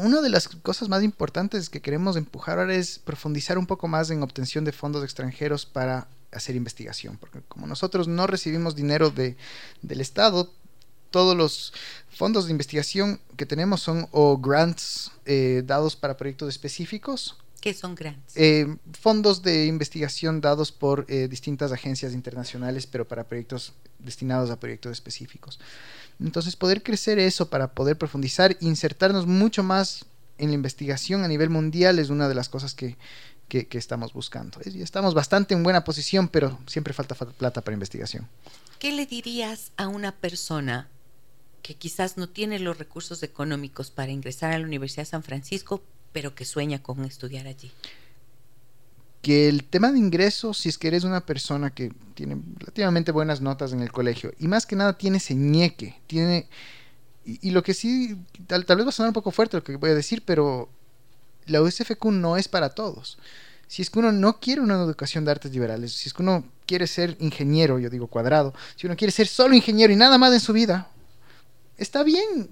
Una de las cosas más importantes que queremos empujar ahora es profundizar un poco más en obtención de fondos extranjeros para hacer investigación, porque como nosotros no recibimos dinero de, del Estado, todos los fondos de investigación que tenemos son o grants eh, dados para proyectos específicos. ¿Qué son grants? Eh, fondos de investigación dados por eh, distintas agencias internacionales, pero para proyectos destinados a proyectos específicos. Entonces, poder crecer eso para poder profundizar, insertarnos mucho más en la investigación a nivel mundial es una de las cosas que, estamos buscando. Estamos bastante en buena posición, pero siempre falta plata para investigación. ¿Qué le dirías a una persona que quizás no tiene los recursos económicos para ingresar a la Universidad de San Francisco, pero que sueña con estudiar allí? Que el tema de ingresos, si es que eres una persona que tiene relativamente buenas notas en el colegio, y más que nada tiene ese tiene... Y, lo que sí, tal, vez va a sonar un poco fuerte lo que voy a decir, pero la USFQ no es para todos. Si es que uno no quiere una educación de artes liberales, si es que uno quiere ser ingeniero, yo digo cuadrado, si uno quiere ser solo ingeniero y nada más en su vida, está bien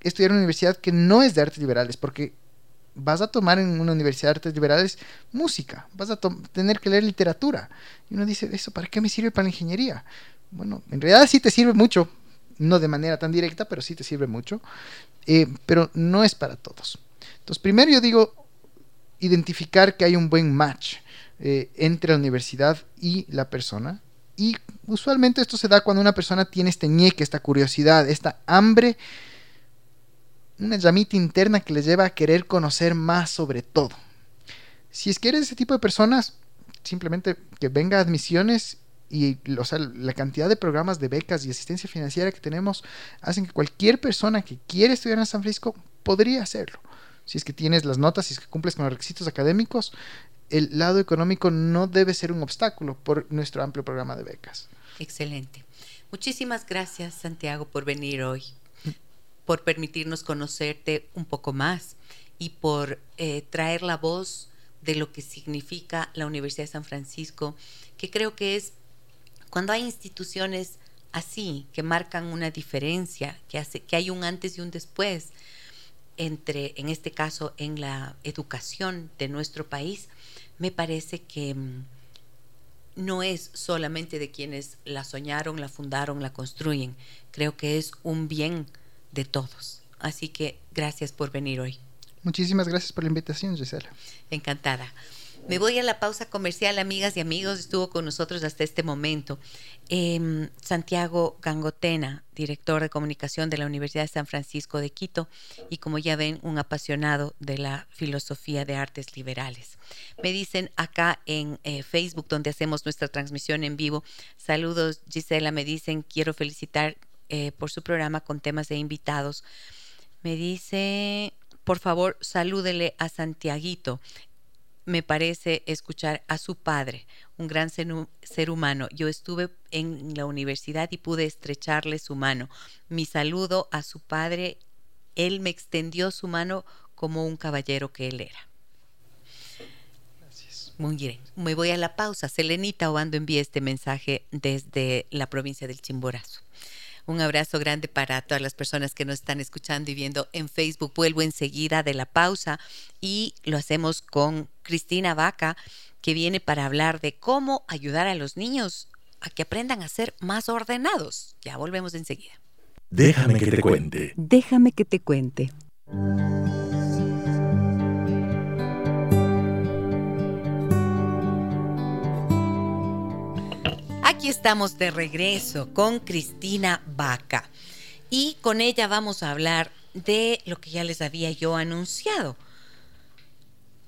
estudiar en una universidad que no es de artes liberales, porque vas a tomar en una universidad de artes liberales música, vas a tener que leer literatura. Y uno dice, ¿eso para qué me sirve para la ingeniería? Bueno, en realidad sí te sirve mucho, no de manera tan directa, pero sí te sirve mucho, eh, pero no es para todos. Entonces, primero yo digo, identificar que hay un buen match eh, entre la universidad y la persona. Y usualmente esto se da cuando una persona tiene este ñeque, esta curiosidad, esta hambre una llamita interna que les lleva a querer conocer más sobre todo. Si es que eres ese tipo de personas, simplemente que venga a admisiones y o sea, la cantidad de programas de becas y asistencia financiera que tenemos hacen que cualquier persona que quiere estudiar en San Francisco podría hacerlo. Si es que tienes las notas, si es que cumples con los requisitos académicos, el lado económico no debe ser un obstáculo por nuestro amplio programa de becas. Excelente. Muchísimas gracias, Santiago, por venir hoy por permitirnos conocerte un poco más y por eh, traer la voz de lo que significa la Universidad de San Francisco, que creo que es cuando hay instituciones así, que marcan una diferencia, que, hace, que hay un antes y un después entre, en este caso, en la educación de nuestro país, me parece que mm, no es solamente de quienes la soñaron, la fundaron, la construyen, creo que es un bien de todos. Así que gracias por venir hoy. Muchísimas gracias por la invitación, Gisela. Encantada. Me voy a la pausa comercial, amigas y amigos. Estuvo con nosotros hasta este momento em, Santiago Gangotena, director de comunicación de la Universidad de San Francisco de Quito y como ya ven, un apasionado de la filosofía de artes liberales. Me dicen acá en eh, Facebook, donde hacemos nuestra transmisión en vivo, saludos Gisela, me dicen, quiero felicitar eh, por su programa con temas de invitados. Me dice, por favor, salúdele a Santiaguito. Me parece escuchar a su padre, un gran ser humano. Yo estuve en la universidad y pude estrecharle su mano. Mi saludo a su padre. Él me extendió su mano como un caballero que él era. Gracias. Muy bien, me voy a la pausa. Selenita Obando envía este mensaje desde la provincia del Chimborazo. Un abrazo grande para todas las personas que nos están escuchando y viendo en Facebook. Vuelvo enseguida de la pausa y lo hacemos con Cristina Vaca, que viene para hablar de cómo ayudar a los niños a que aprendan a ser más ordenados. Ya volvemos enseguida. Déjame que te cuente. Déjame que te cuente. Aquí estamos de regreso con Cristina Vaca y con ella vamos a hablar de lo que ya les había yo anunciado.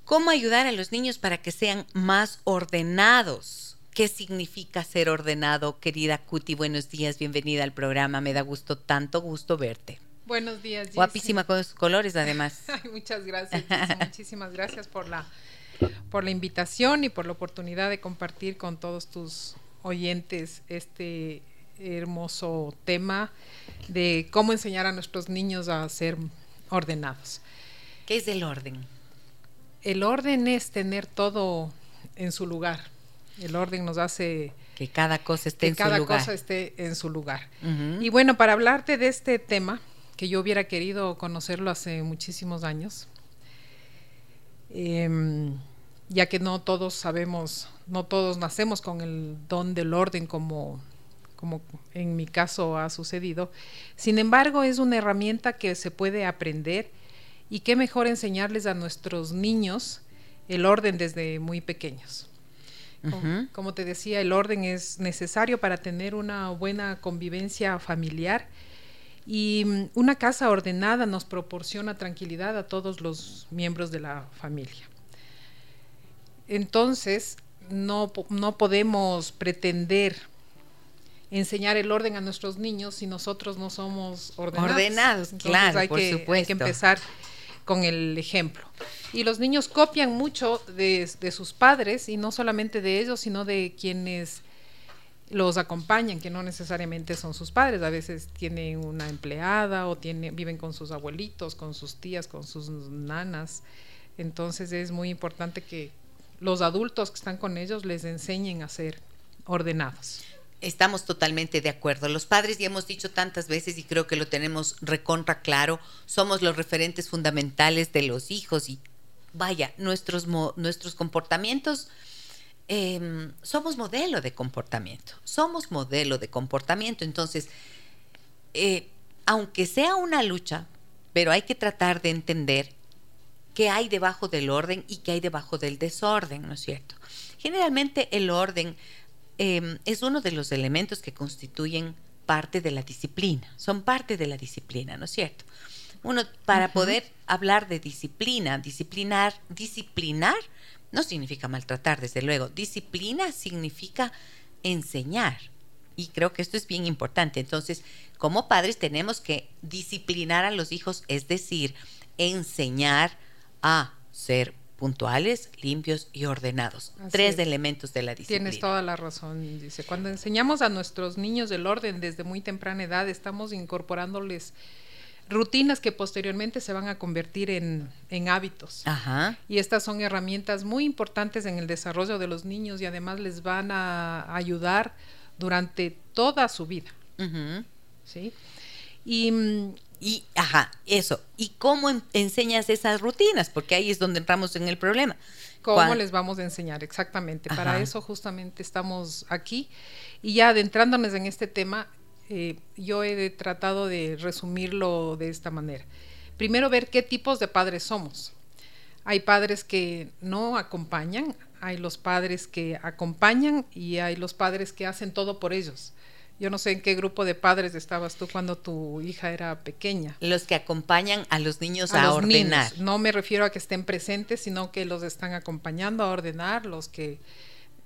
¿Cómo ayudar a los niños para que sean más ordenados? ¿Qué significa ser ordenado? Querida Cuti, buenos días, bienvenida al programa. Me da gusto, tanto gusto verte. Buenos días. Jessy. Guapísima con sus colores, además. Ay, muchas gracias. Jessy. Muchísimas gracias por la, por la invitación y por la oportunidad de compartir con todos tus oyentes este hermoso tema de cómo enseñar a nuestros niños a ser ordenados. ¿Qué es el orden? El orden es tener todo en su lugar. El orden nos hace Que cada cosa esté que en cada su lugar. cosa esté en su lugar. Ujú. Y bueno, para hablarte de este tema, que yo hubiera querido conocerlo hace muchísimos años, em, ya que no todos sabemos, no todos nacemos con el don del orden como, como en mi caso ha sucedido. Sin embargo, es una herramienta que se puede aprender y qué mejor enseñarles a nuestros niños el orden desde muy pequeños. Como, como te decía, el orden es necesario para tener una buena convivencia familiar y mm, una casa ordenada nos proporciona tranquilidad a todos los miembros de la familia. Entonces, no, no podemos pretender enseñar el orden a nuestros niños si nosotros no somos ordenados. Ordenados, Entonces, claro, hay por que, hay supuesto. que empezar con el ejemplo. Y los niños copian mucho de, de sus padres y no solamente de ellos, sino de quienes los acompañan, que no necesariamente son sus padres, a veces tienen una empleada o tiene, viven con sus abuelitos, con sus tías, con sus nanas. Entonces es muy importante que los adultos que están con ellos les enseñen a ser ordenados. Estamos totalmente de acuerdo. Los padres, ya hemos dicho tantas veces y creo que lo tenemos recontra claro, somos los referentes fundamentales de los hijos y vaya, nuestros, nuestros comportamientos, eh, somos modelo de comportamiento, somos modelo de comportamiento. Entonces, eh, aunque sea una lucha, pero hay que tratar de entender qué hay debajo del orden y qué hay debajo del desorden, ¿no es cierto? Generalmente el orden eh, es uno de los elementos que constituyen parte de la disciplina, son parte de la disciplina, ¿no es cierto? Uno, para poder hablar de disciplina, disciplinar, disciplinar no significa maltratar, desde luego. Disciplina significa enseñar. Y creo que esto es bien importante. Entonces, como padres tenemos que disciplinar a los hijos, es decir, enseñar a ser puntuales, limpios y ordenados. Así Tres es. elementos de la disciplina. Tienes toda la razón, dice. Cuando enseñamos a nuestros niños el orden desde muy temprana edad, estamos incorporándoles rutinas que posteriormente se van a convertir en, en hábitos. Ajá. Y estas son herramientas muy importantes en el desarrollo de los niños y además les van a ayudar durante toda su vida. ¿sí? Y mm, Y, ajá, eso. ¿Y cómo en- enseñas esas rutinas? Porque ahí es donde entramos en el problema. ¿Cómo les vamos a enseñar? Exactamente. Para eso justamente estamos aquí. Y ya adentrándonos en este tema, eh, yo he de- tratado de resumirlo de esta manera. Primero, ver qué tipos de padres somos. Hay padres que no acompañan, hay los padres que acompañan y hay los padres que hacen todo por ellos. Yo no sé en qué grupo de padres estabas tú cuando tu hija era pequeña. Los que acompañan a los niños a, A los ordenar. niños. No me refiero a que estén presentes, sino que los están acompañando a ordenar, los que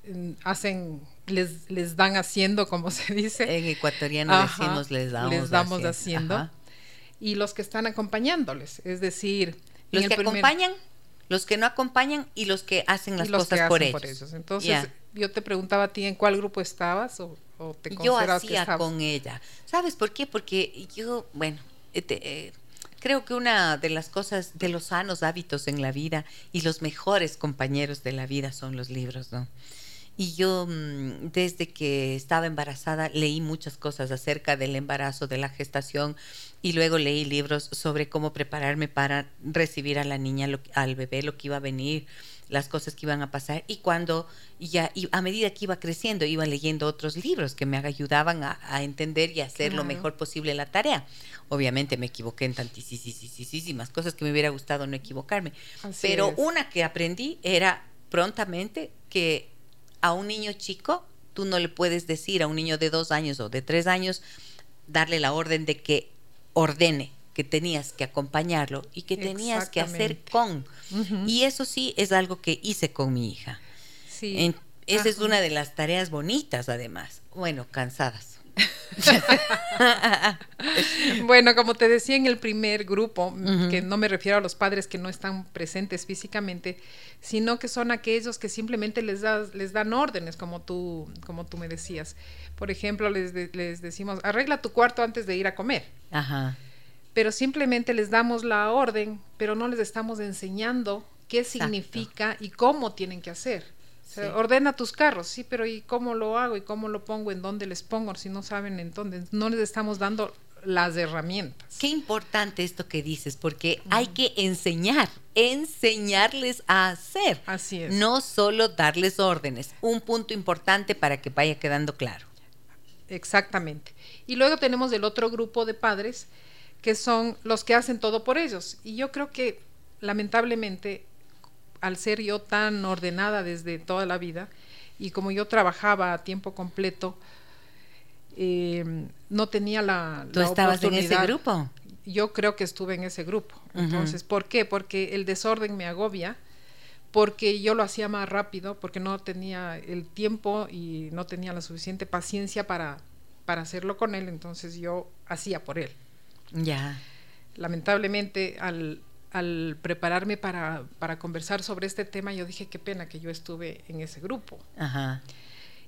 mm, hacen, les, les dan haciendo, como se dice, En ecuatoriano Ajá, decimos les damos, les damos haciendo, y los que están acompañándoles. Es decir, Los que primer- acompañan, los que no acompañan y los que hacen las cosas por hacen ellos. Entonces, yo te preguntaba a ti en cuál grupo estabas o, o te Yo que hacía con ella. ¿Sabes por qué? Porque yo, bueno, eh, te- eh, Creo que una de las cosas, de los sanos hábitos en la vida y los mejores compañeros de la vida son los libros, ¿no? Y yo mm, desde que estaba embarazada leí muchas cosas acerca del embarazo, de la gestación y luego leí libros sobre cómo prepararme para recibir a la niña, al bebé, lo que iba a venir, las cosas que iban a pasar. Y cuando ya, y a medida que iba creciendo, iba leyendo otros libros que me ayudaban a, entender y hacer lo mejor posible la tarea. Obviamente me equivoqué en tantísimas cosas que me hubiera gustado no equivocarme. Pero una que aprendí era prontamente que a un niño chico, tú no le puedes decir a un niño de dos años o de tres años, darle la orden de que ordene, que tenías que acompañarlo y que tenías que hacer con. Y eso sí es algo que hice con mi hija. Sí. esa es una de las tareas bonitas, además. Bueno, cansadas. bueno, como te decía en el primer grupo, que no me refiero a los padres que no están presentes físicamente, sino que son aquellos que simplemente les, les dan órdenes, como tú, como tú me decías. Por ejemplo, les, les decimos, arregla tu cuarto antes de ir a comer. Pero simplemente les damos la orden, pero no les estamos enseñando qué significa y cómo tienen que hacer. Ordena tus carros, sí, pero ¿y cómo lo hago? ¿Y cómo lo pongo? ¿En dónde les pongo? Si no saben en dónde. No les estamos dando las herramientas. Qué importante esto que dices, porque hay que enseñar, enseñarles a hacer. Así es. No solo darles órdenes. Un punto importante para que vaya quedando claro. Exactamente. Y luego tenemos el otro grupo de padres que son los que hacen todo por ellos. Y yo creo que lamentablemente al ser yo tan ordenada desde toda la vida y como yo trabajaba a tiempo completo, em, no tenía la, ¿Tú estabas en ese grupo? Yo creo que estuve en ese grupo. Entonces, ¿por qué? Porque el desorden me agobia, porque yo lo hacía más rápido, porque no tenía el tiempo y no tenía la suficiente paciencia para, para hacerlo con él, entonces yo hacía por él. Ya. Lamentablemente, al, al prepararme para, para, conversar sobre este tema, yo dije, qué pena que yo estuve en ese grupo. Ajá.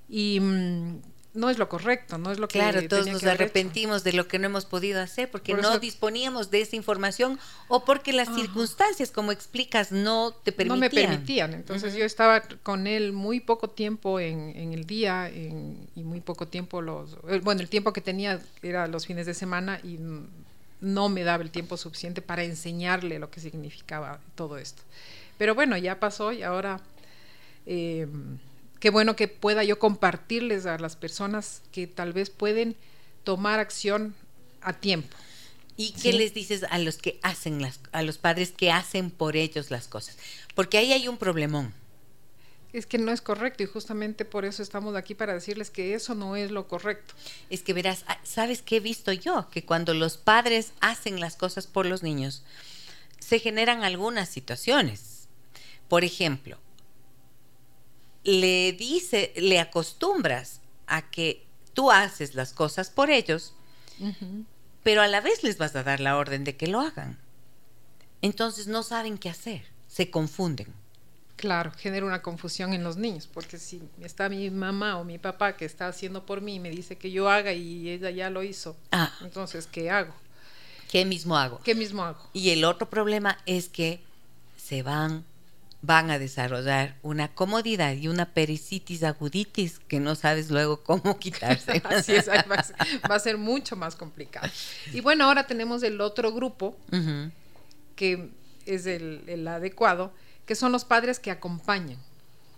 Y mm, no es lo correcto, no es lo que... Claro, todos nos arrepentimos de lo que no hemos podido hacer porque no disponíamos de esa información o porque las circunstancias, como explicas, no te permitían. No me permitían. Entonces yo estaba con él muy poco tiempo en, en el día y muy poco tiempo los... Eh, bueno, el tiempo que tenía era los fines de semana y no me daba el tiempo suficiente para enseñarle lo que significaba todo esto. Pero bueno, ya pasó y ahora eh, qué bueno que pueda yo compartirles a las personas que tal vez pueden tomar acción a tiempo. ¿Y qué les dices a los que hacen las, a los padres que hacen por ellos las cosas? Porque ahí hay un problemón es que no es correcto y justamente por eso estamos aquí para decirles que eso no es lo correcto. Es que verás, ah, ¿sabes qué he visto yo? Que cuando los padres hacen las cosas por los niños, se generan algunas situaciones. Por ejemplo, le dice, le acostumbras a que tú haces las cosas por ellos, pero a la vez les vas a dar la orden de que lo hagan. Entonces no saben qué hacer, se confunden. Claro, genera una confusión en los niños, porque si está mi mamá o mi papá que está haciendo por mí y me dice que yo haga y ella ya lo hizo, ah. entonces, ¿qué hago? ¿Qué mismo hago? ¿Qué mismo hago? Y el otro problema es que se van, van a desarrollar una comodidad y una pericitis aguditis que no sabes luego cómo quitarse. Así es, va a, ser, mucho más complicado. Y bueno, ahora tenemos el otro grupo, que es el adecuado, que son los padres que acompañan,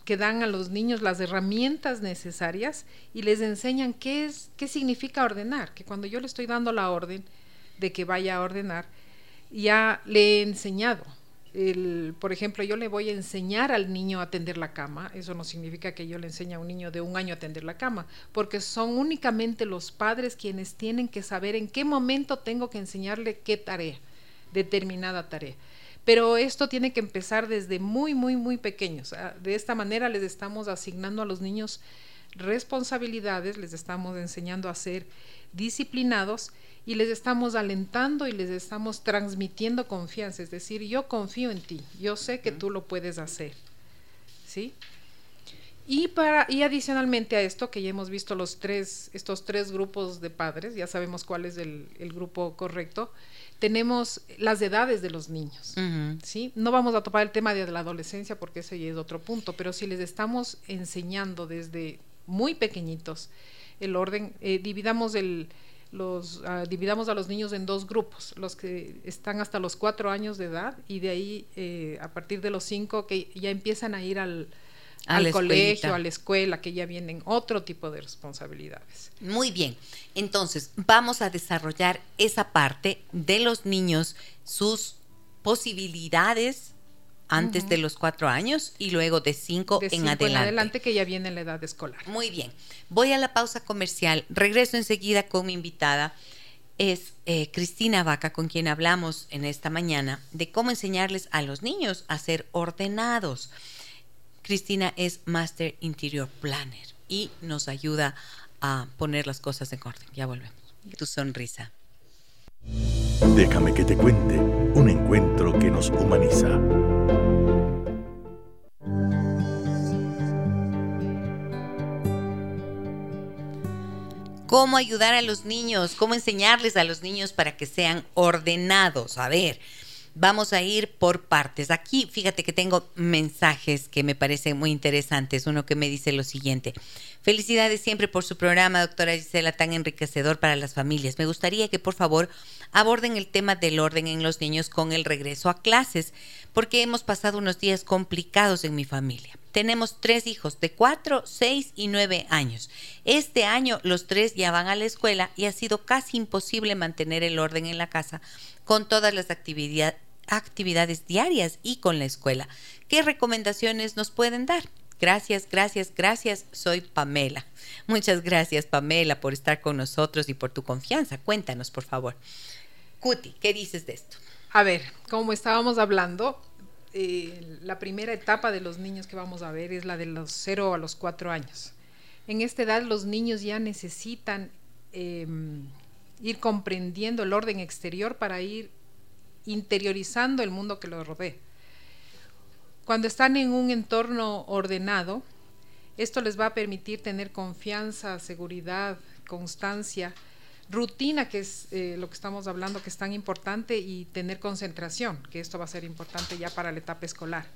que dan a los niños las herramientas necesarias y les enseñan qué es, qué significa ordenar, que cuando yo le estoy dando la orden de que vaya a ordenar, ya le he enseñado. Por ejemplo, yo le voy a enseñar al niño a tender la cama, eso no significa que yo le enseñe a un niño de un año a tender la cama, porque son únicamente los padres quienes tienen que saber en qué momento tengo que enseñarle qué tarea, determinada tarea. Pero esto tiene que empezar desde muy, muy, muy pequeños. De esta manera les estamos asignando a los niños responsabilidades, les estamos enseñando a ser disciplinados y les estamos alentando y les estamos transmitiendo confianza. Es decir, yo confío en ti, yo sé que tú lo puedes hacer. ¿Sí? Y, para, y adicionalmente a esto, que ya hemos visto los tres, estos tres grupos de padres, ya sabemos cuál es el, el grupo correcto, tenemos las edades de los niños. ¿sí? No vamos a topar el tema de la adolescencia porque ese ya es otro punto, pero si les estamos enseñando desde muy pequeñitos el orden, eh, dividamos el, los ah, dividamos a los niños en dos grupos, los que están hasta los cuatro años de edad y de ahí eh, a partir de los cinco que ya empiezan a ir al, al colegio, a la escuela, que ya vienen otro tipo de responsabilidades. Muy bien, entonces vamos a desarrollar esa parte de los niños, sus posibilidades antes de los cuatro años y luego de cinco, en adelante. En adelante que ya viene la edad escolar. Muy bien, voy a la pausa comercial, regreso enseguida con mi invitada. Es eh, Cristina Vaca, con quien hablamos en esta mañana de cómo enseñarles a los niños a ser ordenados. Cristina es Master Interior Planner y nos ayuda a poner las cosas en orden. Ya volvemos. Tu sonrisa. Déjame que te cuente un encuentro que nos humaniza. ¿Cómo ayudar a los niños? ¿Cómo enseñarles a los niños para que sean ordenados? A ver, Vamos a ir por partes. Aquí, fíjate que tengo mensajes que me parecen muy interesantes. Uno que me dice lo siguiente. Felicidades siempre por su programa, doctora Gisela, tan enriquecedor para las familias. Me gustaría que por favor aborden el tema del orden en los niños con el regreso a clases, porque hemos pasado unos días complicados en mi familia. Tenemos tres hijos de cuatro, seis y nueve años. Este año los tres ya van a la escuela y ha sido casi imposible mantener el orden en la casa con todas las actividades diarias y con la escuela. ¿Qué recomendaciones nos pueden dar? Gracias, gracias, gracias. Soy Pamela. Muchas gracias, Pamela, por estar con nosotros y por tu confianza. Cuéntanos, por favor. Cuti, ¿qué dices de esto? A ver, como estábamos hablando, eh, la primera etapa de los niños que vamos a ver es la de los 0 a los 4 años. En esta edad los niños ya necesitan em, ir comprendiendo el orden exterior para ir interiorizando el mundo que los rodea. Cuando están en un entorno ordenado, esto les va a permitir tener confianza, seguridad, constancia, rutina, que es eh, lo que estamos hablando, que es tan importante, y tener concentración, que esto va a ser importante ya para la etapa escolar.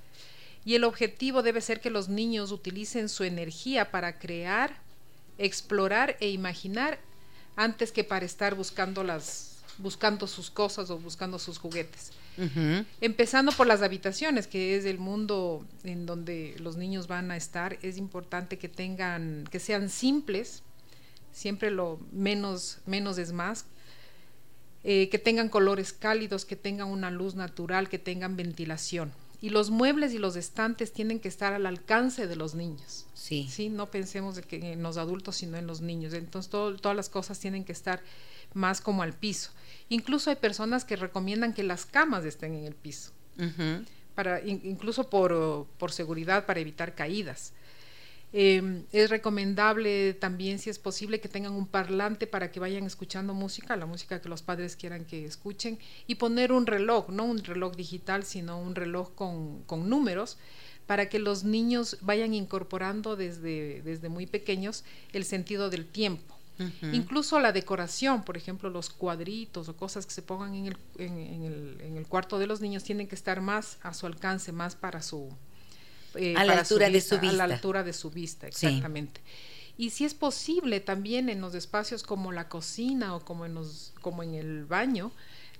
Y el objetivo debe ser que los niños utilicen su energía para crear, explorar e imaginar antes que para estar buscando las buscando sus cosas o buscando sus juguetes. Empezando por las habitaciones, que es el mundo en donde los niños van a estar, es importante que tengan, que sean simples, siempre lo menos, menos es más, eh, que tengan colores cálidos, que tengan una luz natural, que tengan ventilación. Y los muebles y los estantes tienen que estar al alcance de los niños. Sí. ¿sí? No pensemos de que en los adultos, sino en los niños. Entonces, todas las cosas tienen que estar más como al piso. Incluso hay personas que recomiendan que las camas estén en el piso, para, incluso por, por, seguridad, para evitar caídas. Em, es recomendable también, si es posible, que tengan un parlante para que vayan escuchando música, la música que los padres quieran que escuchen, y poner un reloj, no un reloj digital, sino un reloj con, con números, para que los niños vayan incorporando desde, desde muy pequeños el sentido del tiempo. Incluso la decoración, por ejemplo, los cuadritos o cosas que se pongan en el, en, el, en el, cuarto de los niños tienen que estar más a su alcance, más para su... Eh, a la altura de su vista. A la altura de su vista, exactamente. Y si es posible también en los espacios como la cocina o como en, los, como en el baño,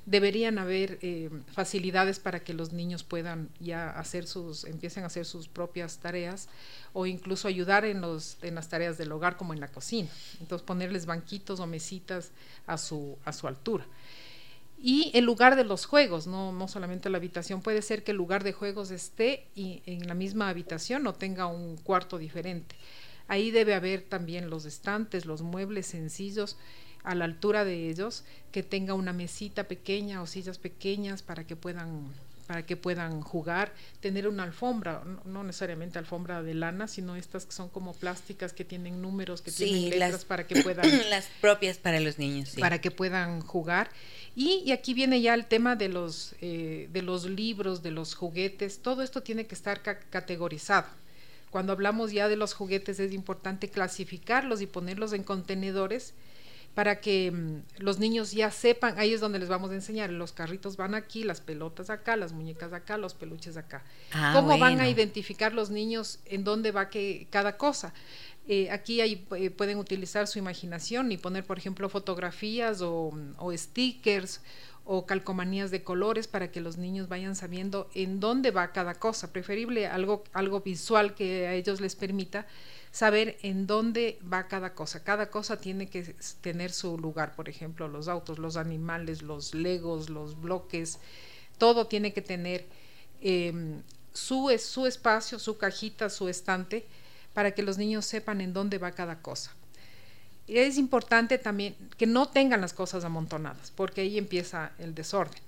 deberían haber eh, facilidades para que los niños puedan ya hacer sus, empiecen a hacer sus propias tareas o incluso ayudar en, los, en las tareas del hogar como en la cocina. Entonces ponerles banquitos o mesitas a su, a su altura. Y el lugar de los juegos, no, no solamente la habitación, puede ser que el lugar de juegos esté y en la misma habitación o tenga un cuarto diferente. Ahí debe haber también los estantes, los muebles sencillos a la altura de ellos, que tenga una mesita pequeña o sillas pequeñas para que puedan para que puedan jugar, tener una alfombra, no, necesariamente alfombra de lana, sino estas que son como plásticas que tienen números, que tienen letras para que puedan las propias para los niños, para que puedan jugar. Y, y, aquí viene ya el tema de los eh, de los libros, de los juguetes, todo esto tiene que estar categorizado. Cuando hablamos ya de los juguetes es importante clasificarlos y ponerlos en contenedores para que mm, los niños ya sepan, ahí es donde les vamos a enseñar, los carritos van aquí, las pelotas acá, las muñecas acá, los peluches acá. Ah, ¿Cómo van a identificar los niños en dónde va que, cada cosa? Eh, aquí hay, eh, pueden utilizar su imaginación y poner, por ejemplo, fotografías o, o stickers o calcomanías de colores para que los niños vayan sabiendo en dónde va cada cosa. Preferible algo, algo visual que a ellos les permita saber en dónde va cada cosa. Cada cosa tiene que tener su lugar, por ejemplo, los autos, los animales, los legos, los bloques, todo tiene que tener em, su, su espacio, su cajita, su estante, para que los niños sepan en dónde va cada cosa. Es importante también que no tengan las cosas amontonadas, porque ahí empieza el desorden.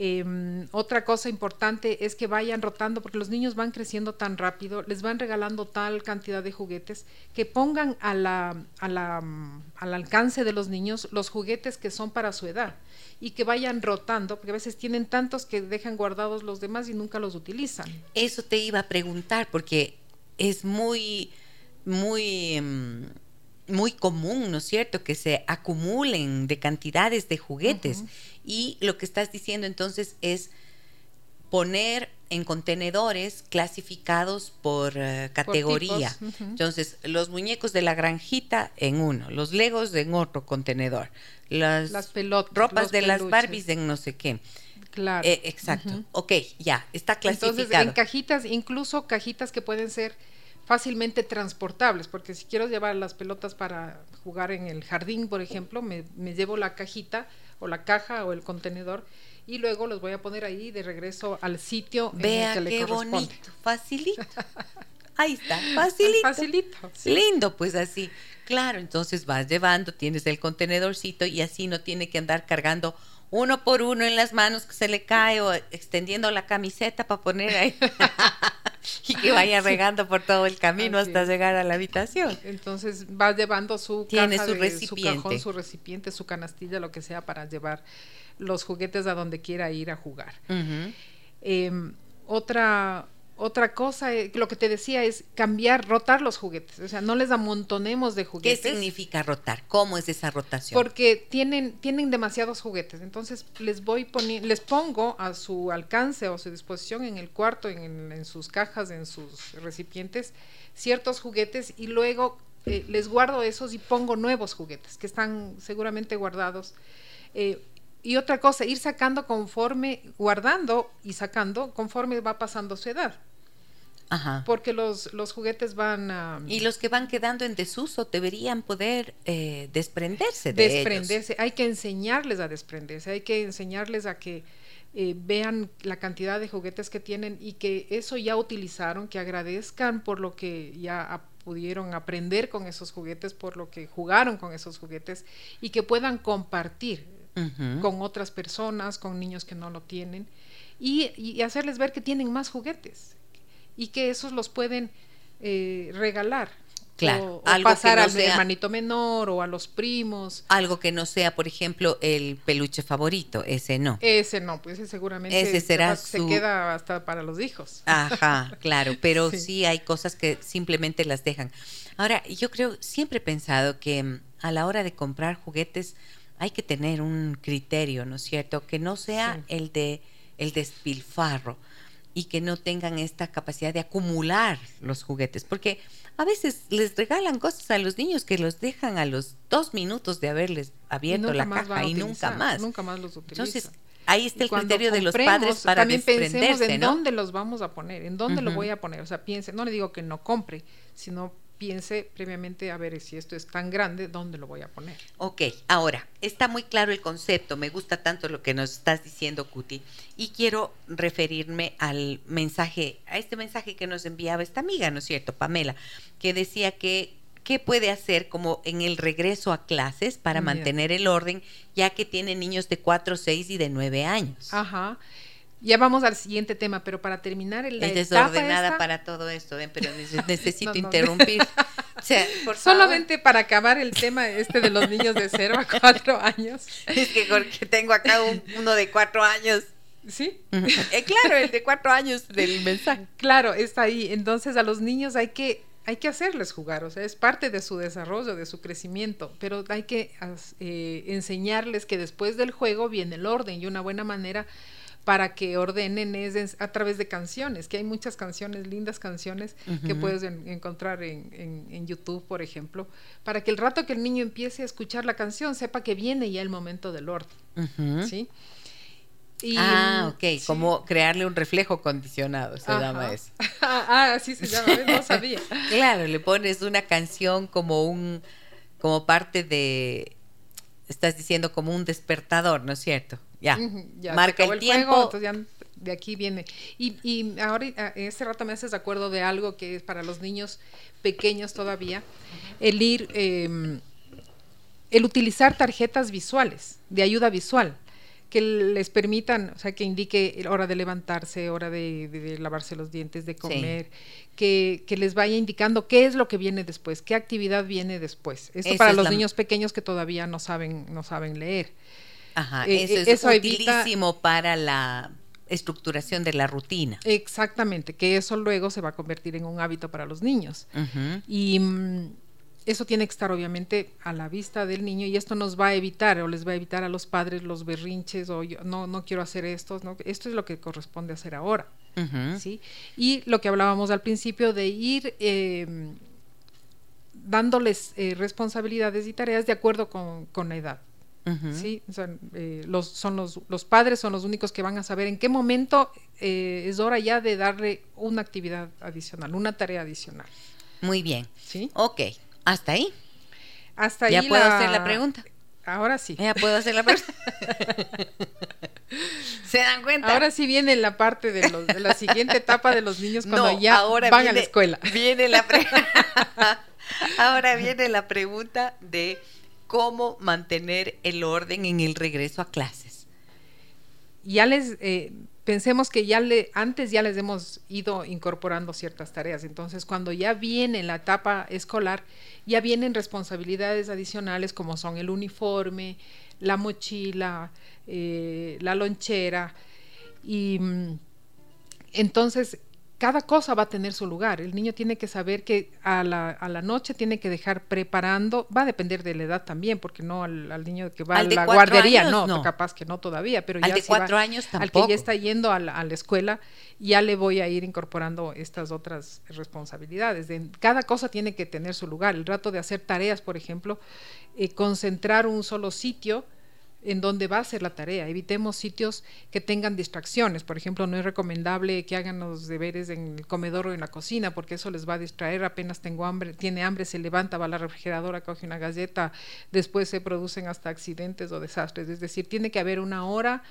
Em, otra cosa importante es que vayan rotando, porque los niños van creciendo tan rápido, les van regalando tal cantidad de juguetes, que pongan mm, al alcance de los niños los juguetes que son para su edad y que vayan rotando, porque a veces tienen tantos que dejan guardados los demás y nunca los utilizan. Eso te iba a preguntar porque es muy, muy, mm, muy común, ¿no es cierto?, que se acumulen de cantidades de juguetes. Y lo que estás diciendo entonces es poner en contenedores clasificados por eh, categoría. Entonces, los muñecos de la granjita en uno, los legos en otro contenedor, las, Las pelotas, ropas de las. Barbies en no sé qué. Claro. Eh, exacto. Ok, ya, está clasificado. Entonces, en cajitas, incluso cajitas que pueden ser fácilmente transportables, porque si quiero llevar las pelotas para jugar en el jardín, por ejemplo, me, me llevo la cajita o la caja o el contenedor y luego los voy a poner ahí de regreso al sitio en Vea el que le qué corresponde. bonito, facilito. Ahí está, facilito. Facilito. sí. Lindo, pues así. Claro, entonces vas llevando, tienes el contenedorcito y así no tiene que andar cargando uno por uno en las manos que se le cae o extendiendo la camiseta para poner ahí y que vaya regando por todo el camino Así hasta es. llegar a la habitación. Entonces va llevando su Tiene caja su de- recipiente. su cajón, su recipiente, su canastilla, lo que sea para llevar los juguetes a donde quiera ir a jugar. Eh, otra, otra cosa, eh, lo que te decía es cambiar, rotar los juguetes. O sea, no les amontonemos de ¿Qué juguetes. significa rotar? ¿Cómo es esa rotación? Porque tienen, tienen demasiados juguetes. Entonces les voy poni- les pongo a su alcance o a su disposición en el cuarto, en sus cajas, en sus recipientes, ciertos juguetes y luego eh, les guardo esos y pongo nuevos juguetes que están seguramente guardados. Eh, y otra cosa, ir sacando conforme, guardando y sacando conforme va pasando su edad. Ajá. Porque los, los juguetes van a Y los que van quedando en desuso deberían poder eh, desprenderse de ellos. desprenderse. Hay que enseñarles a desprenderse, hay que enseñarles a que eh, vean la cantidad de juguetes que tienen y que eso ya utilizaron, que agradezcan por lo que ya pudieron aprender con esos juguetes, por lo que jugaron con esos juguetes y que puedan compartir con otras personas, con niños que no lo tienen y, y hacerles ver que tienen más juguetes y que esos los pueden eh, regalar. Claro, o, o algo que pasar no al sea- hermanito menor o a los primos. Algo que no sea, por ejemplo, el peluche favorito, ese no. Ese no, pues ese seguramente Ese será se su- queda hasta para los hijos. Ajá, claro, pero sí. Sí. hay cosas que simplemente las dejan. Ahora, yo creo, siempre he pensado que mm, a la hora de comprar juguetes hay que tener un criterio, ¿no es cierto? Que no sea Sí. el de el despilfarro y que no tengan esta capacidad de acumular los juguetes, porque a veces les regalan cosas a los niños que los dejan a los dos minutos de haberles abierto la caja y nunca más. Nunca más los utilizan. Entonces, ahí está el criterio de los padres para también pensemos desprenderse, en ¿no? dónde los vamos a poner, en dónde lo voy a poner. O sea, piense, no le digo que no compre, sino piense previamente a ver si esto es tan grande, dónde lo voy a poner. Ok, ahora, está muy claro el concepto, me gusta tanto lo que nos estás diciendo, Cuti, y quiero referirme al mensaje, a este mensaje que nos enviaba esta amiga, ¿no es cierto, Pamela, que decía que qué puede hacer como en el regreso a clases para mantener el orden, ya que tiene niños de 4, 6 y de 9 años. Ajá. Ya vamos al siguiente tema, pero para terminar el es desordenada para todo esto, ven, pero nece- necesito No, no. interrumpir. O sea, por favor. Solamente para acabar el tema este de los niños de 0 a 4 años. Es que porque tengo acá un- uno de cuatro años. ¿Sí? Eh, claro, el de cuatro años del mensaje. Claro, está ahí. Entonces a los niños hay que hay que hacerles jugar, o sea, es parte de su desarrollo, de su crecimiento, pero hay que eh, enseñarles que después del juego viene el orden y una buena manera para que ordenen es a través de canciones, que hay muchas canciones, lindas canciones que puedes encontrar en, YouTube, por ejemplo, para que el rato que el niño empiece a escuchar la canción sepa que viene ya el momento del orden, ¿sí? ah, ok, como crearle un reflejo condicionado, se llama eso. ah, así se llama, no sabía. claro, le pones una canción como un, como parte de, estás diciendo como un despertador, ¿no es cierto? Ya, marca el, tiempo. de aquí viene. Y, y ahora, este rato me haces de acuerdo de algo que es para los niños pequeños todavía, el ir, em, el utilizar tarjetas visuales, de ayuda visual que les permitan, o sea, que indique hora de levantarse, hora de, lavarse los dientes, de comer, que, les vaya indicando qué es lo que viene después, qué actividad viene después. Esto para los niños pequeños que todavía no saben, no saben leer. Ajá, eh, eso es eso utilísimo para la estructuración de la rutina. Exactamente, que eso luego se va a convertir en un hábito para los niños. Y mm, eso tiene que estar obviamente a la vista del niño y esto nos va a evitar o les va a evitar a los padres los berrinches o yo, no, no quiero hacer esto, ¿no? esto es lo que corresponde hacer ahora. ¿sí? Y lo que hablábamos al principio de ir em, dándoles eh, responsabilidades y tareas de acuerdo con, la edad. ¿sí? Eh, los, son los, los padres son los únicos que van a saber en qué momento eh, es hora ya de darle una actividad adicional, una tarea adicional. Muy bien. ¿Sí? Ok. ¿Hasta ahí? Hasta ahí. ¿Ya puedo hacer la pregunta? Ahora sí. Ya puedo hacer la pregunta. ¿Se dan cuenta? Ahora sí viene la parte de, la siguiente etapa de los niños cuando ya van a la escuela. Viene la ahora viene la pregunta de cómo mantener el orden en el regreso a clases. Ya les eh, pensemos que ya le, antes ya les hemos ido incorporando ciertas tareas, entonces cuando ya viene la etapa escolar, ya vienen responsabilidades adicionales como son el uniforme, la mochila, eh, la lonchera, y mm, entonces cada cosa va a tener su lugar. El niño tiene que saber que a la, a la noche tiene que dejar preparando, va a depender de la edad también, porque no al, niño que va a la guardería, no, capaz que no todavía, pero al ya de cuatro años tampoco. al que ya está yendo a la, escuela, ya le voy a ir incorporando estas otras responsabilidades. De, cada cosa tiene que tener su lugar. El rato de hacer tareas, por ejemplo, eh, concentrar un solo sitio en donde va a ser la tarea. Evitemos sitios que tengan distracciones. Por ejemplo, no es recomendable que hagan los deberes en el comedor o en la cocina, porque eso les va a distraer. Apenas tengo hambre, tiene hambre, se levanta, va a la refrigeradora, coge una galleta, después se producen hasta accidentes o desastres. Es decir, tiene que haber una hora,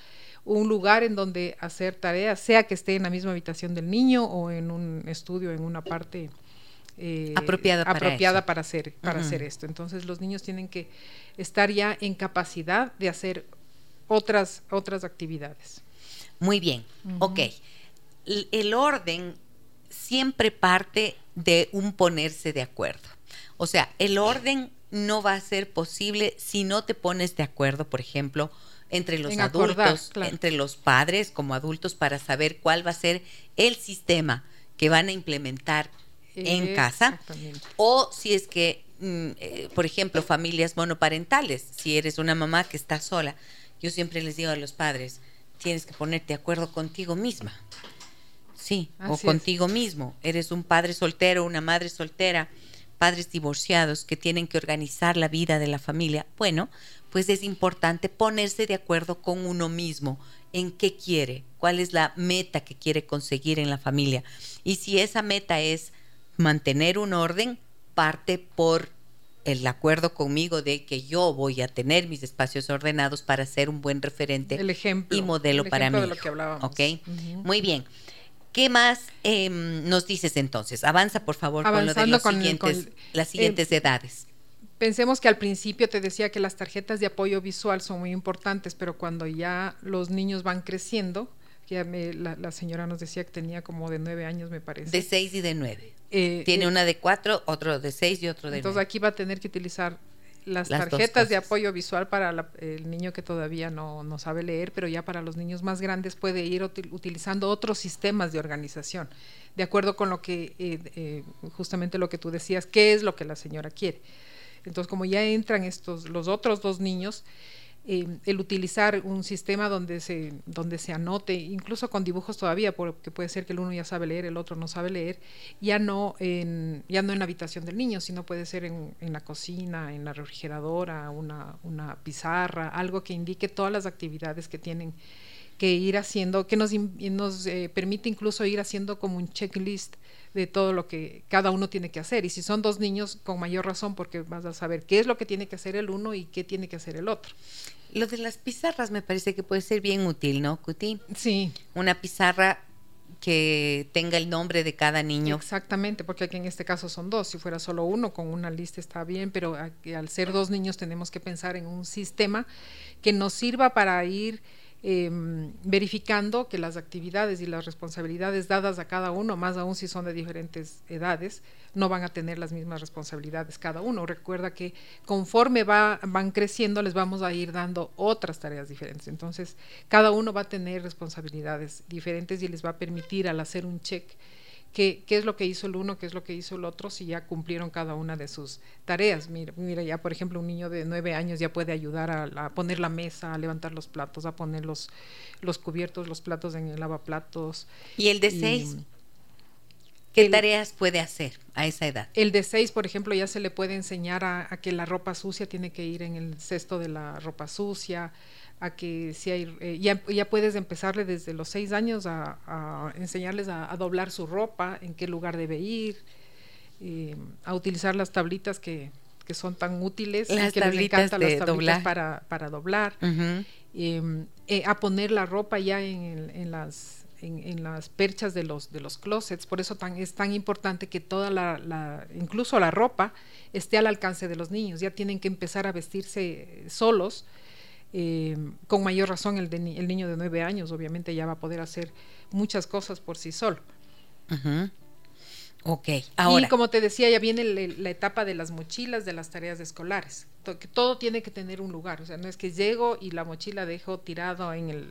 un lugar en donde hacer tareas, sea que esté en la misma habitación del niño o en un estudio, en una parte eh, apropiada, para, apropiada para, hacer, para hacer esto. Entonces los niños tienen que estar ya en capacidad de hacer otras, otras actividades. Muy bien, ok. El orden siempre parte de un ponerse de acuerdo. O sea, el orden no va a ser posible si no te pones de acuerdo, por ejemplo, entre los adultos, entre los padres como adultos para saber cuál va a ser el sistema que van a implementar en casa o si es que, mm, eh, por ejemplo, familias monoparentales, si eres una mamá que está sola, yo siempre les digo a los padres, tienes que ponerte de acuerdo contigo misma. Sí, o contigo mismo. Eres un padre soltero, una madre soltera, padres divorciados que tienen que organizar la vida de la familia. Bueno, pues es importante ponerse de acuerdo con uno mismo en qué quiere, cuál es la meta que quiere conseguir en la familia. Y si esa meta es mantener un orden parte por el acuerdo conmigo de que yo voy a tener mis espacios ordenados para ser un buen referente el ejemplo, y modelo para mí. De lo que hablábamos. ¿Ok? Muy bien. ¿Qué más em, nos dices entonces? Avanza, por favor, con lo de los siguientes, las siguientes edades. Pensemos que al principio te decía que las tarjetas de apoyo visual son muy importantes, pero cuando ya los niños van creciendo, la, señora nos decía que tenía como de nueve años, me parece. De seis y de nueve. Eh, Tiene eh, una de cuatro, otro de seis y otro de Entonces aquí va a tener que utilizar las, tarjetas de apoyo visual para la- el niño que todavía no, no sabe leer, pero ya para los niños más grandes puede ir util- utilizando otros sistemas de organización, de acuerdo con lo que, eh, justamente lo que tú decías, qué es lo que la señora quiere. Entonces, como ya entran estos, los otros dos niños, eh, el utilizar un sistema donde se, donde se anote, incluso con dibujos todavía, porque puede ser que el uno ya sabe leer, el otro no sabe leer, ya no en, ya no en la habitación del niño, sino puede ser en, en la cocina, en la refrigeradora, una, una pizarra, algo que indique todas las actividades que tienen que ir haciendo, que nos, nos eh, permite incluso ir haciendo como un checklist de todo lo que cada uno tiene que hacer. Y si son dos niños, con mayor razón, porque vas a saber qué es lo que tiene que hacer el uno y qué tiene que hacer el otro. Lo de las pizarras me parece que puede ser bien útil, ¿no, Cuti? Sí, Una pizarra que tenga el nombre de cada niño. Exactamente, porque aquí en este caso son dos. Si fuera solo uno, con una lista está bien, pero aquí, al ser dos niños tenemos que pensar en un sistema que nos sirva para ir eh, verificando que las actividades y las responsabilidades dadas a cada uno, más aún si son de diferentes edades, no van a tener las mismas responsabilidades cada uno. Recuerda que conforme va, van creciendo les vamos a ir dando otras tareas diferentes. Entonces, cada uno va a tener responsabilidades diferentes y les va a permitir al hacer un check qué, qué es lo que hizo el uno, qué es lo que hizo el otro, si ya cumplieron cada una de sus tareas. Mira, mira ya por ejemplo un niño de nueve años ya puede ayudar a, a poner la mesa, a levantar los platos, a poner los, los cubiertos, los platos en el lavaplatos. ¿Y el de Y, seis? ¿Qué el- tareas puede hacer a esa edad? El de seis, por ejemplo, ya se le puede enseñar a, a que la ropa sucia tiene que ir en el cesto de la ropa sucia, a que si hay, eh, ya, ya puedes empezarle desde los seis años a, a enseñarles a, a doblar su ropa, en qué lugar debe ir, eh, a utilizar las tablitas que, que son tan útiles, Las que les encantan de las tablitas doblar. para, para doblar Ujú. eh, eh, a poner la ropa ya en, las en, en las perchas de los de los closets por eso tan es tan importante que toda la, la- incluso la ropa esté al alcance de los niños ya tienen que empezar a vestirse solos eh, con mayor razón el, de el niño de nueve años obviamente ya va a poder hacer muchas cosas por sí solo Ujú. Ok, ahora. y como te decía, ya viene le- la etapa de las mochilas, de las tareas escolares. Que todo tiene que tener un lugar. O sea, no es que llego y la mochila dejo tirado en el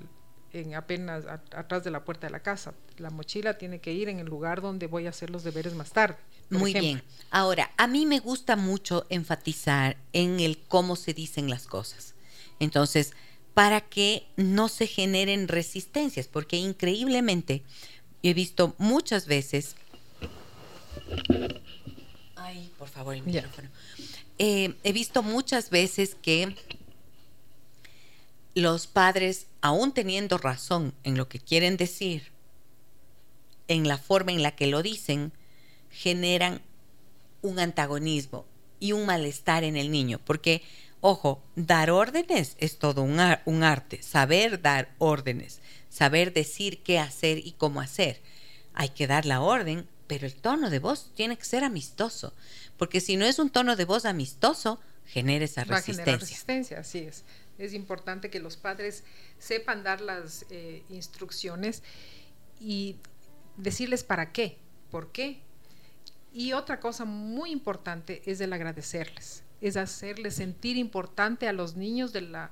en apenas a- atrás de la puerta de la casa. La mochila tiene que ir en el lugar donde voy a hacer los deberes más tarde. Muy ejemplo. bien. Ahora, a mí me gusta mucho enfatizar en el cómo se dicen las cosas. Entonces, para que no se generen resistencias, porque increíblemente he visto muchas veces. Ay, por favor, el micrófono. Eh, he visto muchas veces que los padres, aún teniendo razón en lo que quieren decir, en la forma en la que lo dicen, generan un antagonismo y un malestar en el niño. Porque, ojo, dar órdenes es todo un, ar- un arte. Saber dar órdenes, saber decir qué hacer y cómo hacer. Hay que dar la orden, pero el tono de voz tiene que ser amistoso. Porque si no es un tono de voz amistoso, genera esa va a generar resistencia. resistencia, así es. Es importante que los padres sepan dar las eh, instrucciones y decirles para qué, por qué. Y otra cosa muy importante es el agradecerles, es hacerles sentir importante a los niños de, la,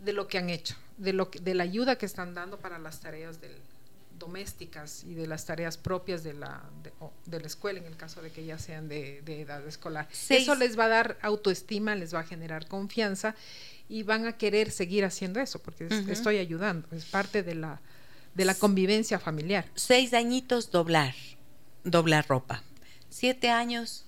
de lo que han hecho, de, lo de la ayuda que están dando para las tareas del- domésticas y de las tareas propias de la, de, la escuela, en el caso de que ya sean de, de edad escolar. Seis. Eso les va a dar autoestima, les va a generar confianza y van a querer seguir haciendo eso, porque es- estoy ayudando, es parte de la, de la convivencia familiar. Seis añitos doblar, doblar ropa. Siete años,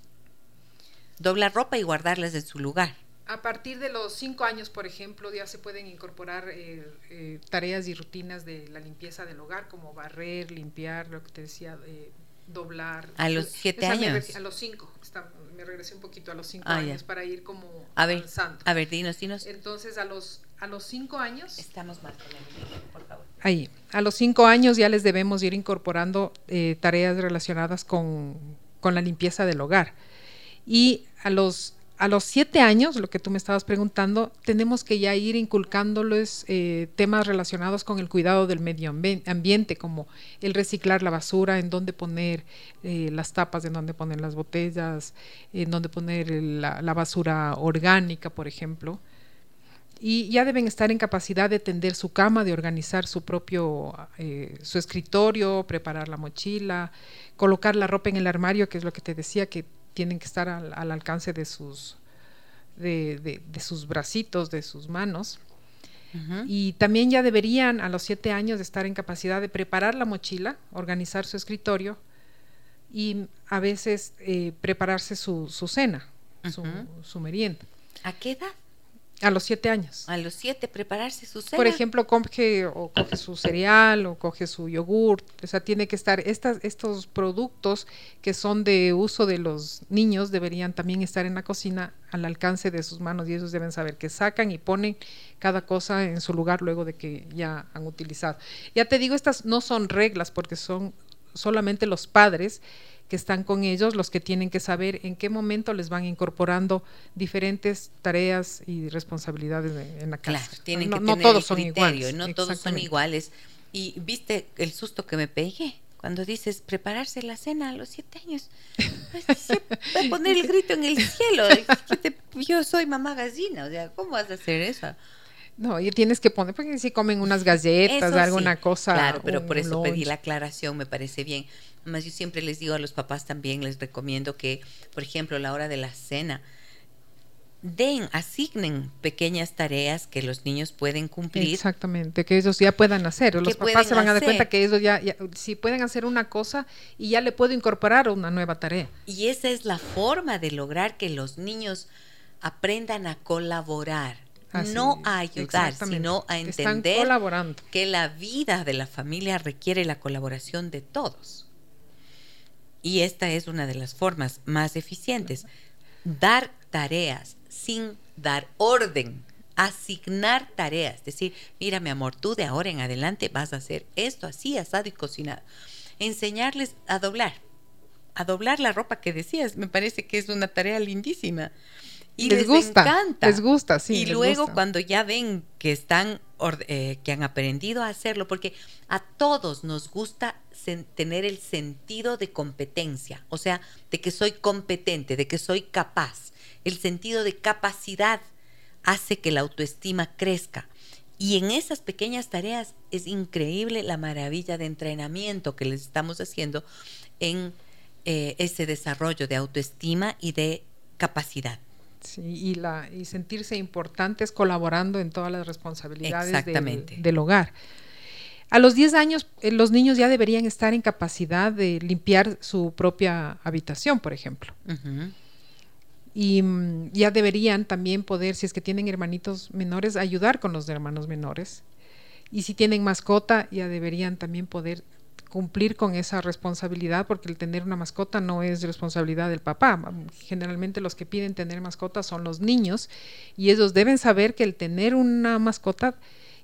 doblar ropa y guardarlas en su lugar. A partir de los cinco años, por ejemplo, ya se pueden incorporar eh, eh, tareas y rutinas de la limpieza del hogar, como barrer, limpiar, lo que te decía, eh, doblar. A los siete esa años. a los cinco. está- me regresé un poquito a los cinco Ah, ya. años para ir como A ver, avanzando. a ver, dinos, dinos. Entonces, a los, a los cinco años, Estamos mal con el micrófono, por favor. ahí, a los cinco años ya les debemos ir incorporando eh, tareas relacionadas con, con la limpieza del hogar. Y a los a los siete años, lo que tú me estabas preguntando, tenemos que ya ir inculcándoles eh, temas relacionados con el cuidado del medio ambiente, como el reciclar la basura, en dónde poner eh, las tapas, en dónde poner las botellas, en dónde poner la, basura orgánica, por ejemplo. Y ya deben estar en capacidad de tender su cama, de organizar su propio, eh, su escritorio, preparar la mochila, colocar la ropa en el armario, que es lo que te decía, que tienen que estar al, alcance de sus, de, sus bracitos, de sus manos. Y también ya deberían a los siete años de estar en capacidad de preparar la mochila, organizar su escritorio y a veces eh, prepararse su, cena, su, su merienda. ¿A qué edad? A los siete años. A los siete, prepararse su cena. Por ejemplo, coge, o coge su cereal o coge su yogur. O sea, tiene que estar, estas, estos productos que son de uso de los niños deberían también estar en la cocina al alcance de sus manos y ellos deben saber que sacan y ponen cada cosa en su lugar luego de que ya han utilizado. Ya te digo, estas no son reglas porque son solamente los padres que están con ellos los que tienen que saber en qué momento les van incorporando diferentes tareas y responsabilidades en la casa. Claro, tienen que tener todos son iguales. No todos son iguales. Y viste el susto que me pegué cuando dices prepararse la cena a los siete años. A poner el grito en el cielo. Yo soy mamá gallina, o sea, ¿cómo vas a hacer eso? No, y tienes que poner, porque si comen unas galletas, alguna cosa. Claro, pero por eso pedí la aclaración, me parece bien. Además, yo siempre les digo a los papás también, les recomiendo que, por ejemplo, a la hora de la cena, den, asignen pequeñas tareas que los niños pueden cumplir. Exactamente, que ellos ya puedan hacer. Los papás se van a dar cuenta que ellos ya, ya, si pueden hacer una cosa y ya le puedo incorporar una nueva tarea. Y esa es la forma de lograr que los niños aprendan a colaborar no a ayudar, sino a entender que la vida de la familia requiere la colaboración de todos. Y esta es una de las formas más eficientes. Dar tareas sin dar orden, asignar tareas, decir, mira mi amor, tú de ahora en adelante vas a hacer esto así, asado y cocinado. Enseñarles a doblar, a doblar la ropa que decías, me parece que es una tarea lindísima y les, gusta, encanta. Les gusta, sí. Y luego cuando ya ven que están, eh, que han aprendido a hacerlo, porque a todos nos gusta tener el sentido de competencia, o sea, de que soy competente, de que soy capaz. El sentido de capacidad hace que la autoestima crezca. Y en esas pequeñas tareas es increíble la maravilla de entrenamiento que les estamos haciendo en eh, ese desarrollo de autoestima y de capacidad y, la, y sentirse importantes colaborando en todas las responsabilidades del, hogar. A los 10 años, eh, los niños ya deberían estar en capacidad de limpiar su propia habitación, por ejemplo. Y mm, ya deberían también poder, si es que tienen hermanitos menores, ayudar con los hermanos menores. Y si tienen mascota, ya deberían también poder cumplir con esa responsabilidad, porque el tener una mascota no es responsabilidad del papá. Generalmente los que piden tener mascotas son los niños y ellos deben saber que el tener una mascota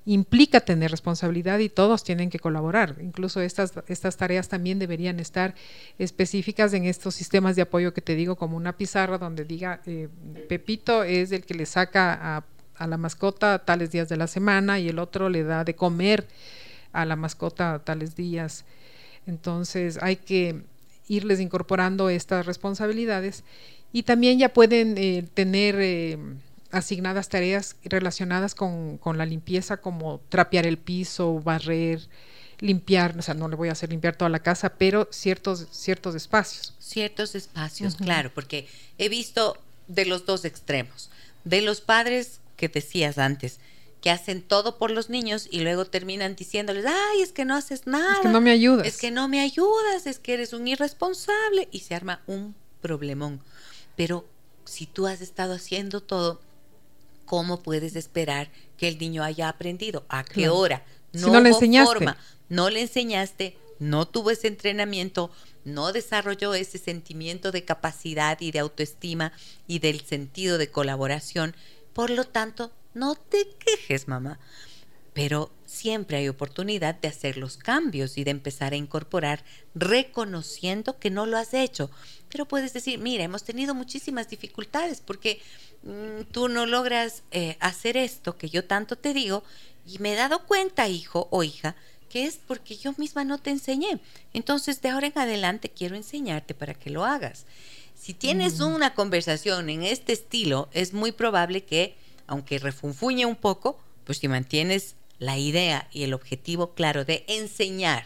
implica tener responsabilidad y todos tienen que colaborar. Incluso estas, estas tareas también deberían estar específicas en estos sistemas de apoyo que te digo, como una pizarra donde diga, eh, Pepito es el que le saca a, a la mascota tales días de la semana y el otro le da de comer a la mascota tales días. Entonces hay que irles incorporando estas responsabilidades y también ya pueden eh, tener eh, asignadas tareas relacionadas con, la limpieza como trapear el piso, barrer, limpiar, o sea, no le voy a hacer limpiar toda la casa, pero ciertos, ciertos espacios. Ciertos espacios, claro, porque he visto de los dos extremos, de los padres que decías antes, que hacen todo por los niños y luego terminan diciéndoles, ay, es que no haces nada. Es que no me ayudas. Es que no me ayudas, es que eres un irresponsable y se arma un problemón. Pero si tú has estado haciendo todo, ¿cómo puedes esperar que el niño haya aprendido? ¿A qué hora? No, si no le enseñaste. Forma. No le enseñaste, no tuvo ese entrenamiento, no desarrolló ese sentimiento de capacidad y de autoestima y del sentido de colaboración. Por lo tanto, no te quejes, mamá. pero siempre hay oportunidad de hacer los cambios y de empezar a incorporar reconociendo que no lo has hecho. Pero puedes decir, mira, hemos tenido muchísimas dificultades porque mm, tú no logras eh, hacer esto que yo tanto te digo y me he dado cuenta, hijo o hija, que es porque yo misma no te enseñé. Entonces, de ahora en adelante quiero enseñarte para que lo hagas. Si tienes una conversación en este estilo, es muy probable que, aunque refunfuñe un poco, pues si mantienes la idea y el objetivo claro de enseñar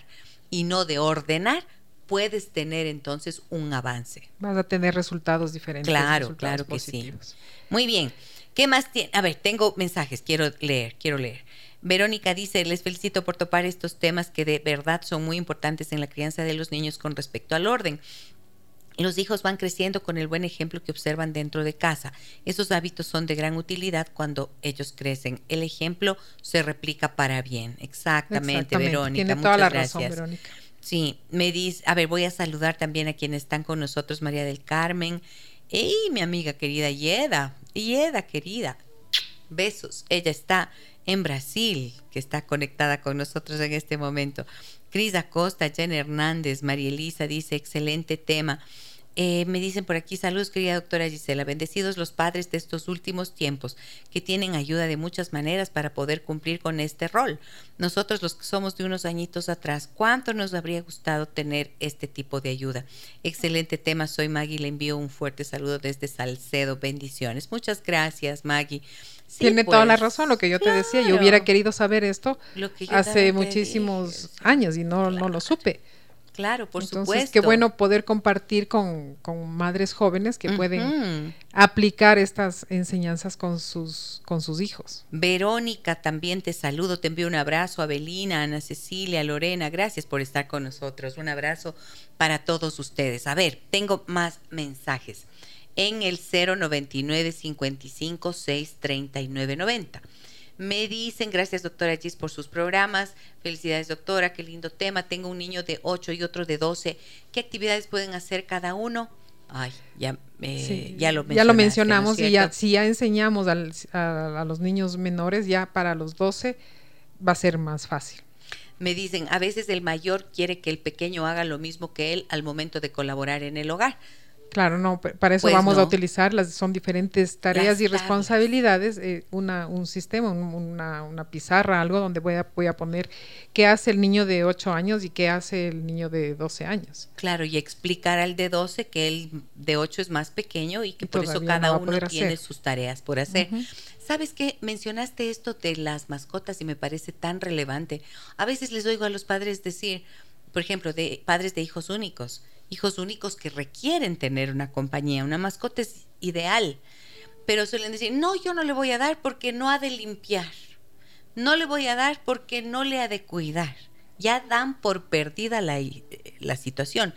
y no de ordenar, puedes tener entonces un avance. Vas a tener resultados diferentes. Claro, claro que sí. Muy bien. ¿Qué más tiene? A ver, tengo mensajes, quiero leer, quiero leer. Verónica dice, les felicito por topar estos temas que de verdad son muy importantes en la crianza de los niños con respecto al orden. Los hijos van creciendo con el buen ejemplo que observan dentro de casa. Esos hábitos son de gran utilidad cuando ellos crecen. El ejemplo se replica para bien. Exactamente, Verónica. Tiene toda la razón, Verónica. Sí, me dice, a ver, voy a saludar también a quienes están con nosotros, María del Carmen. ¡Ey, mi amiga querida Yeda! Yeda, querida. Besos. Ella está en Brasil, que está conectada con nosotros en este momento. Cris Acosta, Jen Hernández, María Elisa dice, excelente tema. Eh, me dicen por aquí, saludos querida doctora Gisela, bendecidos los padres de estos últimos tiempos que tienen ayuda de muchas maneras para poder cumplir con este rol. Nosotros los que somos de unos añitos atrás, ¿cuánto nos habría gustado tener este tipo de ayuda? Excelente tema, soy Maggie, le envío un fuerte saludo desde Salcedo, bendiciones. Muchas gracias Maggie. Tiene toda la pues, razón lo que yo te decía. Yo hubiera querido saber esto hace muchísimos años y no, no lo supe. Claro, por Entonces, supuesto. Qué bueno poder compartir con, madres jóvenes que pueden aplicar estas enseñanzas con sus, con sus hijos. Verónica, también te saludo, te envío un abrazo. Abelina, Ana Cecilia, Lorena, gracias por estar con nosotros. Un abrazo para todos ustedes. A ver, tengo más mensajes en el 099 55 6 39 90. Me dicen, gracias doctora Gis por sus programas. Felicidades doctora, qué lindo tema. Tengo un niño de 8 y otro de 12. ¿Qué actividades pueden hacer cada uno? Ay, ya, eh, ya lo Ya lo mencionamos y ya, si ya enseñamos a, a los niños menores, ya para los 12 va a ser más fácil. Me dicen, a veces el mayor quiere que el pequeño haga lo mismo que él al momento de colaborar en el hogar. Claro, no, para eso pues vamos a utilizar las son diferentes tareas y responsabilidades, eh, una, un sistema, una, una, pizarra, algo donde voy a, voy a poner qué hace el niño de 8 años y qué hace el niño de 12 años. Claro, y explicar al de 12 que el de 8 es más pequeño y que por eso cada uno tiene sus tareas por hacer. ¿Sabes qué? Mencionaste esto de las mascotas y me parece tan relevante. A veces les oigo a los padres decir, por ejemplo, de padres de hijos únicos, hijos únicos que requieren tener una compañía. Una mascota es ideal, pero suelen decir, no, yo no le voy a dar porque no ha de limpiar. No le voy a dar porque no le ha de cuidar. Ya dan por perdida la, eh, la situación.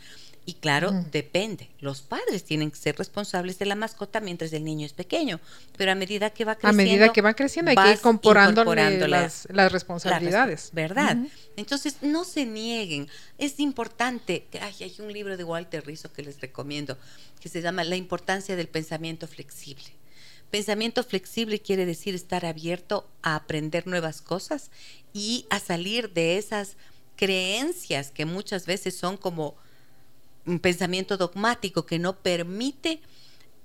Y claro, depende. Los padres tienen que ser responsables de la mascota mientras el niño es pequeño, pero a medida que va creciendo, a medida que va creciendo hay que ir incorporando las, las, responsabilidades, ¿verdad? Entonces no se nieguen. Es importante. Ay, hay un libro de Walter Rizzo que les recomiendo que se llama La importancia del pensamiento flexible. Pensamiento flexible quiere decir estar abierto a aprender nuevas cosas y a salir de esas creencias que muchas veces son como un pensamiento dogmático que no permite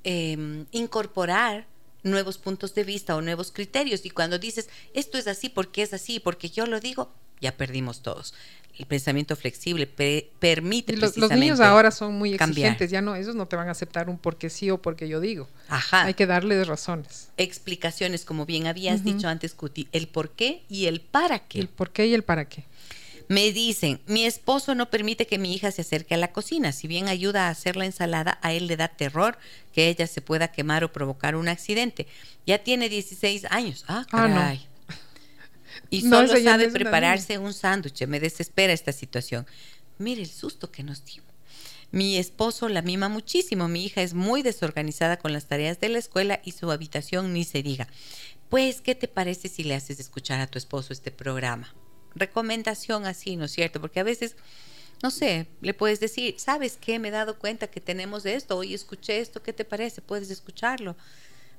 em, incorporar nuevos puntos de vista o nuevos criterios. Y cuando dices, esto es así porque es así, porque yo lo digo, ya perdimos todos. El pensamiento flexible permite los, los, niños ahora son muy exigentes, ya no, esos no te van a aceptar un porque sí o porque yo digo. Ajá. Hay que darles razones. Explicaciones, como bien habías dicho antes, Cuti, el por qué y el para qué. El por qué y el para qué. Me dicen, mi esposo no permite que mi hija se acerque a la cocina. Si bien ayuda a hacer la ensalada, a él le da terror que ella se pueda quemar o provocar un accidente. Ya tiene 16 años. Ah, ah caray. Y solo sabe prepararse un sándwich. Me desespera esta situación. Mire el susto que nos dio. Mi esposo la mima muchísimo. Mi hija es muy desorganizada con las tareas de la escuela y su habitación ni se diga. Pues, ¿qué te parece si le haces escuchar a tu esposo este programa? Recomendación así, ¿no es cierto? Porque a veces, no sé, le puedes decir, ¿sabes qué? Me he dado cuenta que tenemos esto, hoy escuché esto, ¿qué te parece? Puedes escucharlo.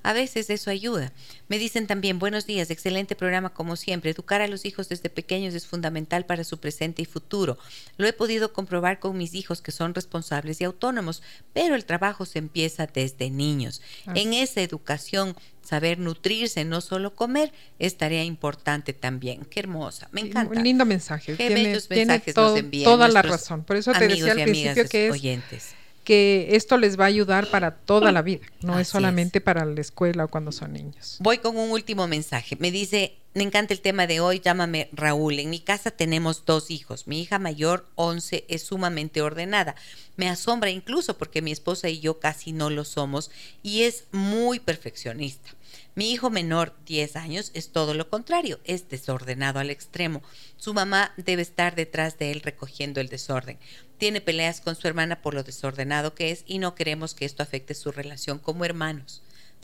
A veces eso ayuda. Me dicen también, buenos días, excelente programa como siempre. Educar a los hijos desde pequeños es fundamental para su presente y futuro. Lo he podido comprobar con mis hijos que son responsables y autónomos, pero el trabajo se empieza desde niños. En esa educación, saber nutrirse, no solo comer, es tarea importante también. Qué hermosa, me encanta. Un lindo mensaje. Qué tiene, bellos tiene mensajes todo- nos envían toda la razón. Por eso te decía al y amigas principio que es oyentes. Que esto les va a ayudar para toda la vida, no Así es solamente para la escuela o cuando son niños. Voy con un último mensaje. Me dice, me encanta el tema de hoy, llámame Raúl. En mi casa tenemos dos hijos. Mi hija mayor, 11, es sumamente ordenada. Me asombra incluso porque mi esposa y yo casi no lo somos y es muy perfeccionista. Mi hijo menor, 10 años, es todo lo contrario, es desordenado al extremo. Su mamá debe estar detrás de él recogiendo el desorden. Tiene peleas con su hermana por lo desordenado que es y no queremos que esto afecte su relación como hermanos.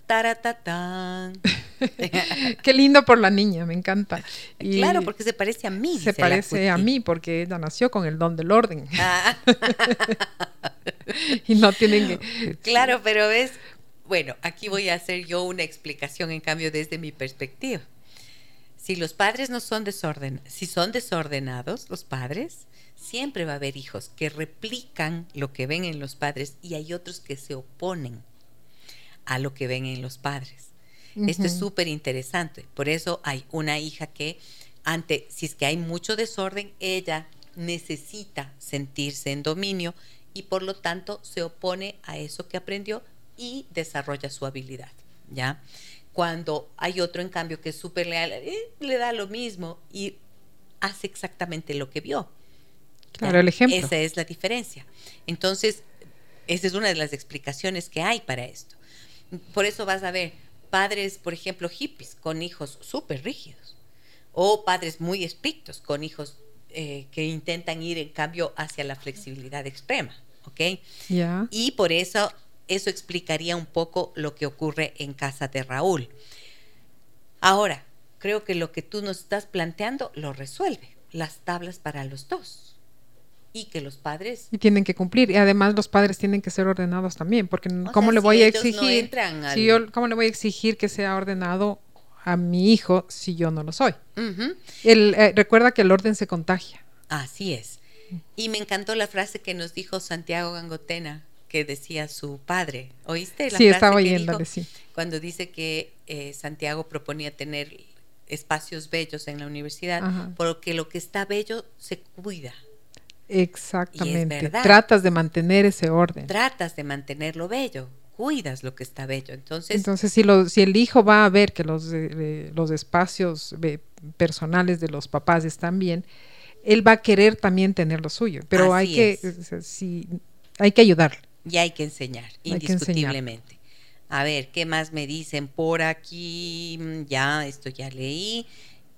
Taratatán. Qué lindo por la niña, me encanta. Y claro, porque se parece a mí. se parece a mí porque ella nació con el don del orden Ah, y no tienen que claro, pero ves, bueno, aquí voy a hacer yo una explicación en cambio desde mi perspectiva. Si los padres no son desorden, si son desordenados los padres, siempre va a haber hijos que replican lo que ven en los padres y hay otros que se oponen a lo que ven en los padres. Esto es súper interesante. Por eso hay una hija que, ante, si es que hay mucho desorden, ella necesita sentirse en dominio y por lo tanto se opone a eso que aprendió y desarrolla su habilidad. ¿Ya? Cuando hay otro, en cambio, que es súper leal, eh, le da lo mismo y hace exactamente lo que vio. Claro, ¿Ya? el ejemplo. Esa es la diferencia. Entonces, esa es una de las explicaciones que hay para esto. Por eso vas a ver padres, por ejemplo, hippies con hijos súper rígidos o padres muy estrictos con hijos eh, que intentan ir en cambio hacia la flexibilidad extrema, ¿ok? Ya. Y por eso eso explicaría un poco lo que ocurre en casa de Raúl. Ahora, creo que lo que tú nos estás planteando lo resuelve, las tablas para los dos. Y que los padres Y tienen que cumplir. Y además los padres tienen que ser ordenados también, porque ¿cómo sea, le si voy a no exigir? al- si yo, ¿Cómo le voy a exigir que sea ordenado a mi hijo si yo no lo soy? El, eh, recuerda que el orden se contagia. Así es. Y me encantó la frase que nos dijo Santiago Gangotena, que decía su padre. ¿Oíste la Sí, frase estaba oyéndole, sí. Cuando dice que eh, Santiago proponía tener espacios bellos en la universidad, Ajá. porque lo que está bello se cuida. Exactamente. Tratas de mantener ese orden. Tratas de mantenerlo bello, cuidas lo que está bello. Entonces, Entonces, si, lo- si el hijo va a ver que los, eh, eh, los espacios eh, personales de los papás están bien, él va a querer también tener lo suyo. Pero hay que, sí, hay que ayudarle. Y hay que enseñar, Hay que enseñar. indiscutiblemente. A ver, ¿qué más me dicen por aquí? Ya, esto ya leí.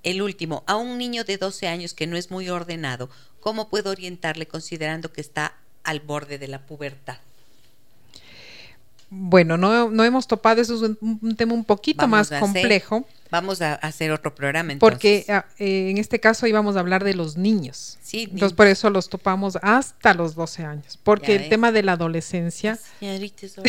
El último, a un niño de 12 años que no es muy ordenado, ¿cómo puedo orientarle considerando que está al borde de la pubertad? Bueno, no, no hemos topado, eso es un, un tema un poquito Vamos más hacer complejo, Vamos a hacer otro programa entonces. porque ah, eh, en este caso íbamos a hablar de los niños. Sí, Entonces, por eso los topamos hasta los 12 años, porque el tema de la adolescencia, Señorita es todo,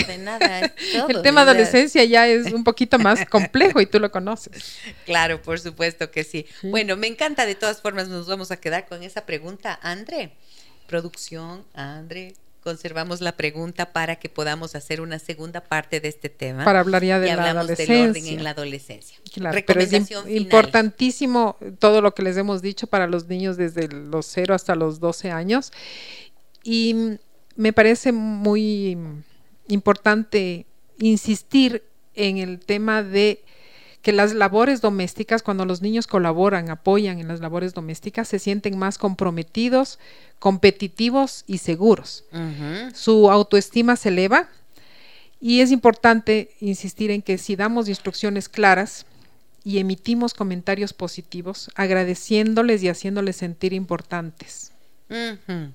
el tema de adolescencia ya es un poquito más complejo y tú lo conoces. Claro, por supuesto que sí. Sí. Bueno, me encanta, de todas formas nos vamos a quedar con esa pregunta. André, producción, André, conservamos la pregunta para que podamos hacer una segunda parte de este tema. Para hablar ya de y la del adolescencia. orden en la adolescencia. Claro, pero es im- Recomendación final. importantísimo todo lo que les hemos dicho para los niños desde los 0 hasta los 12 años. Y me parece muy importante insistir en el tema de que las labores domésticas, cuando los niños colaboran, apoyan en las labores domésticas, se sienten más comprometidos, competitivos y seguros su autoestima se eleva y es importante insistir en que si damos instrucciones claras y emitimos comentarios positivos, agradeciéndoles y haciéndoles sentir importantes.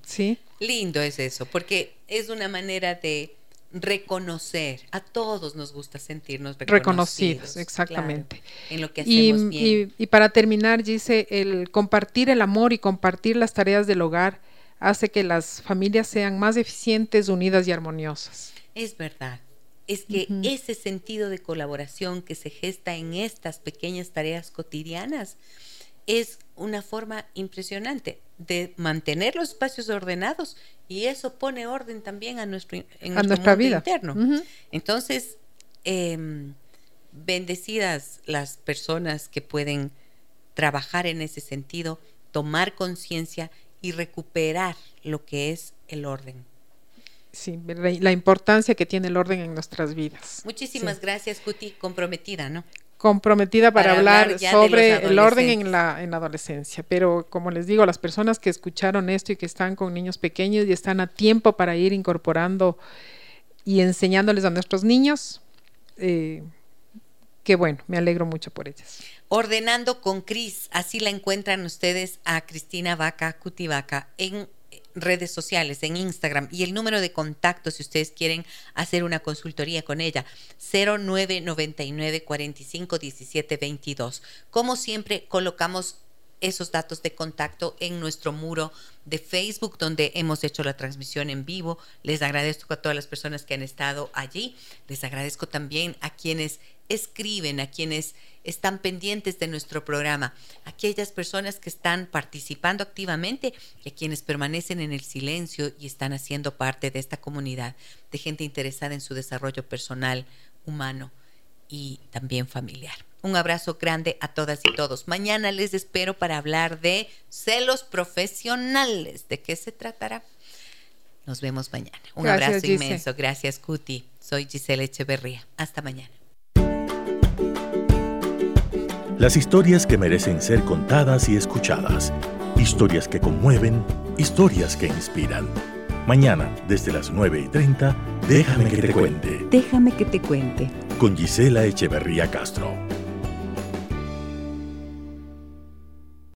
¿sí? Lindo es eso, porque es una manera de reconocer. A todos nos gusta sentirnos reconocidos. Reconocidos, exactamente. claro, en lo que Y, hacemos bien. y- y para terminar, dice, el compartir el amor y compartir las tareas del hogar hace que las familias sean más eficientes, unidas y armoniosas. Es verdad, es que ese sentido de colaboración que se gesta en estas pequeñas tareas cotidianas es una forma impresionante de mantener los espacios ordenados y eso pone orden también a nuestro, en nuestra vida interno. Entonces, em, bendecidas las personas que pueden trabajar en ese sentido, tomar conciencia y recuperar lo que es el orden. Sí, la importancia que tiene el orden en nuestras vidas. Muchísimas gracias, Cuti, comprometida, ¿no? Comprometida para, hablar, sobre el orden en la, en la adolescencia. Pero como les digo, las personas que escucharon esto y que están con niños pequeños y están a tiempo para ir incorporando y enseñándoles a nuestros niños, eh, que bueno, me alegro mucho por ellas. Ordenando con Cris, así la encuentran ustedes a Cristina Vaca Cutivaca en redes sociales, en Instagram y el número de contacto si ustedes quieren hacer una consultoría con ella, 0999 45 17 22. Como siempre, colocamos esos datos de contacto en nuestro muro de Facebook donde hemos hecho la transmisión en vivo. Les agradezco a todas las personas que han estado allí. Les agradezco también a quienes escriben, a quienes están pendientes de nuestro programa, aquellas personas que están participando activamente y a quienes permanecen en el silencio y están haciendo parte de esta comunidad de gente interesada en su desarrollo personal, humano y también familiar. Un abrazo grande a todas y todos. Mañana les espero para hablar de celos profesionales. ¿De qué se tratará? Nos vemos mañana. Un abrazo inmenso. Gracias, Cuti. Soy Giselle Echeverría. Hasta mañana. Las historias que merecen ser contadas y escuchadas. Historias que conmueven, historias que inspiran. Mañana, desde las 9 y 30, déjame que te cuente. Déjame que te cuente. Con Gisela Echeverría Castro.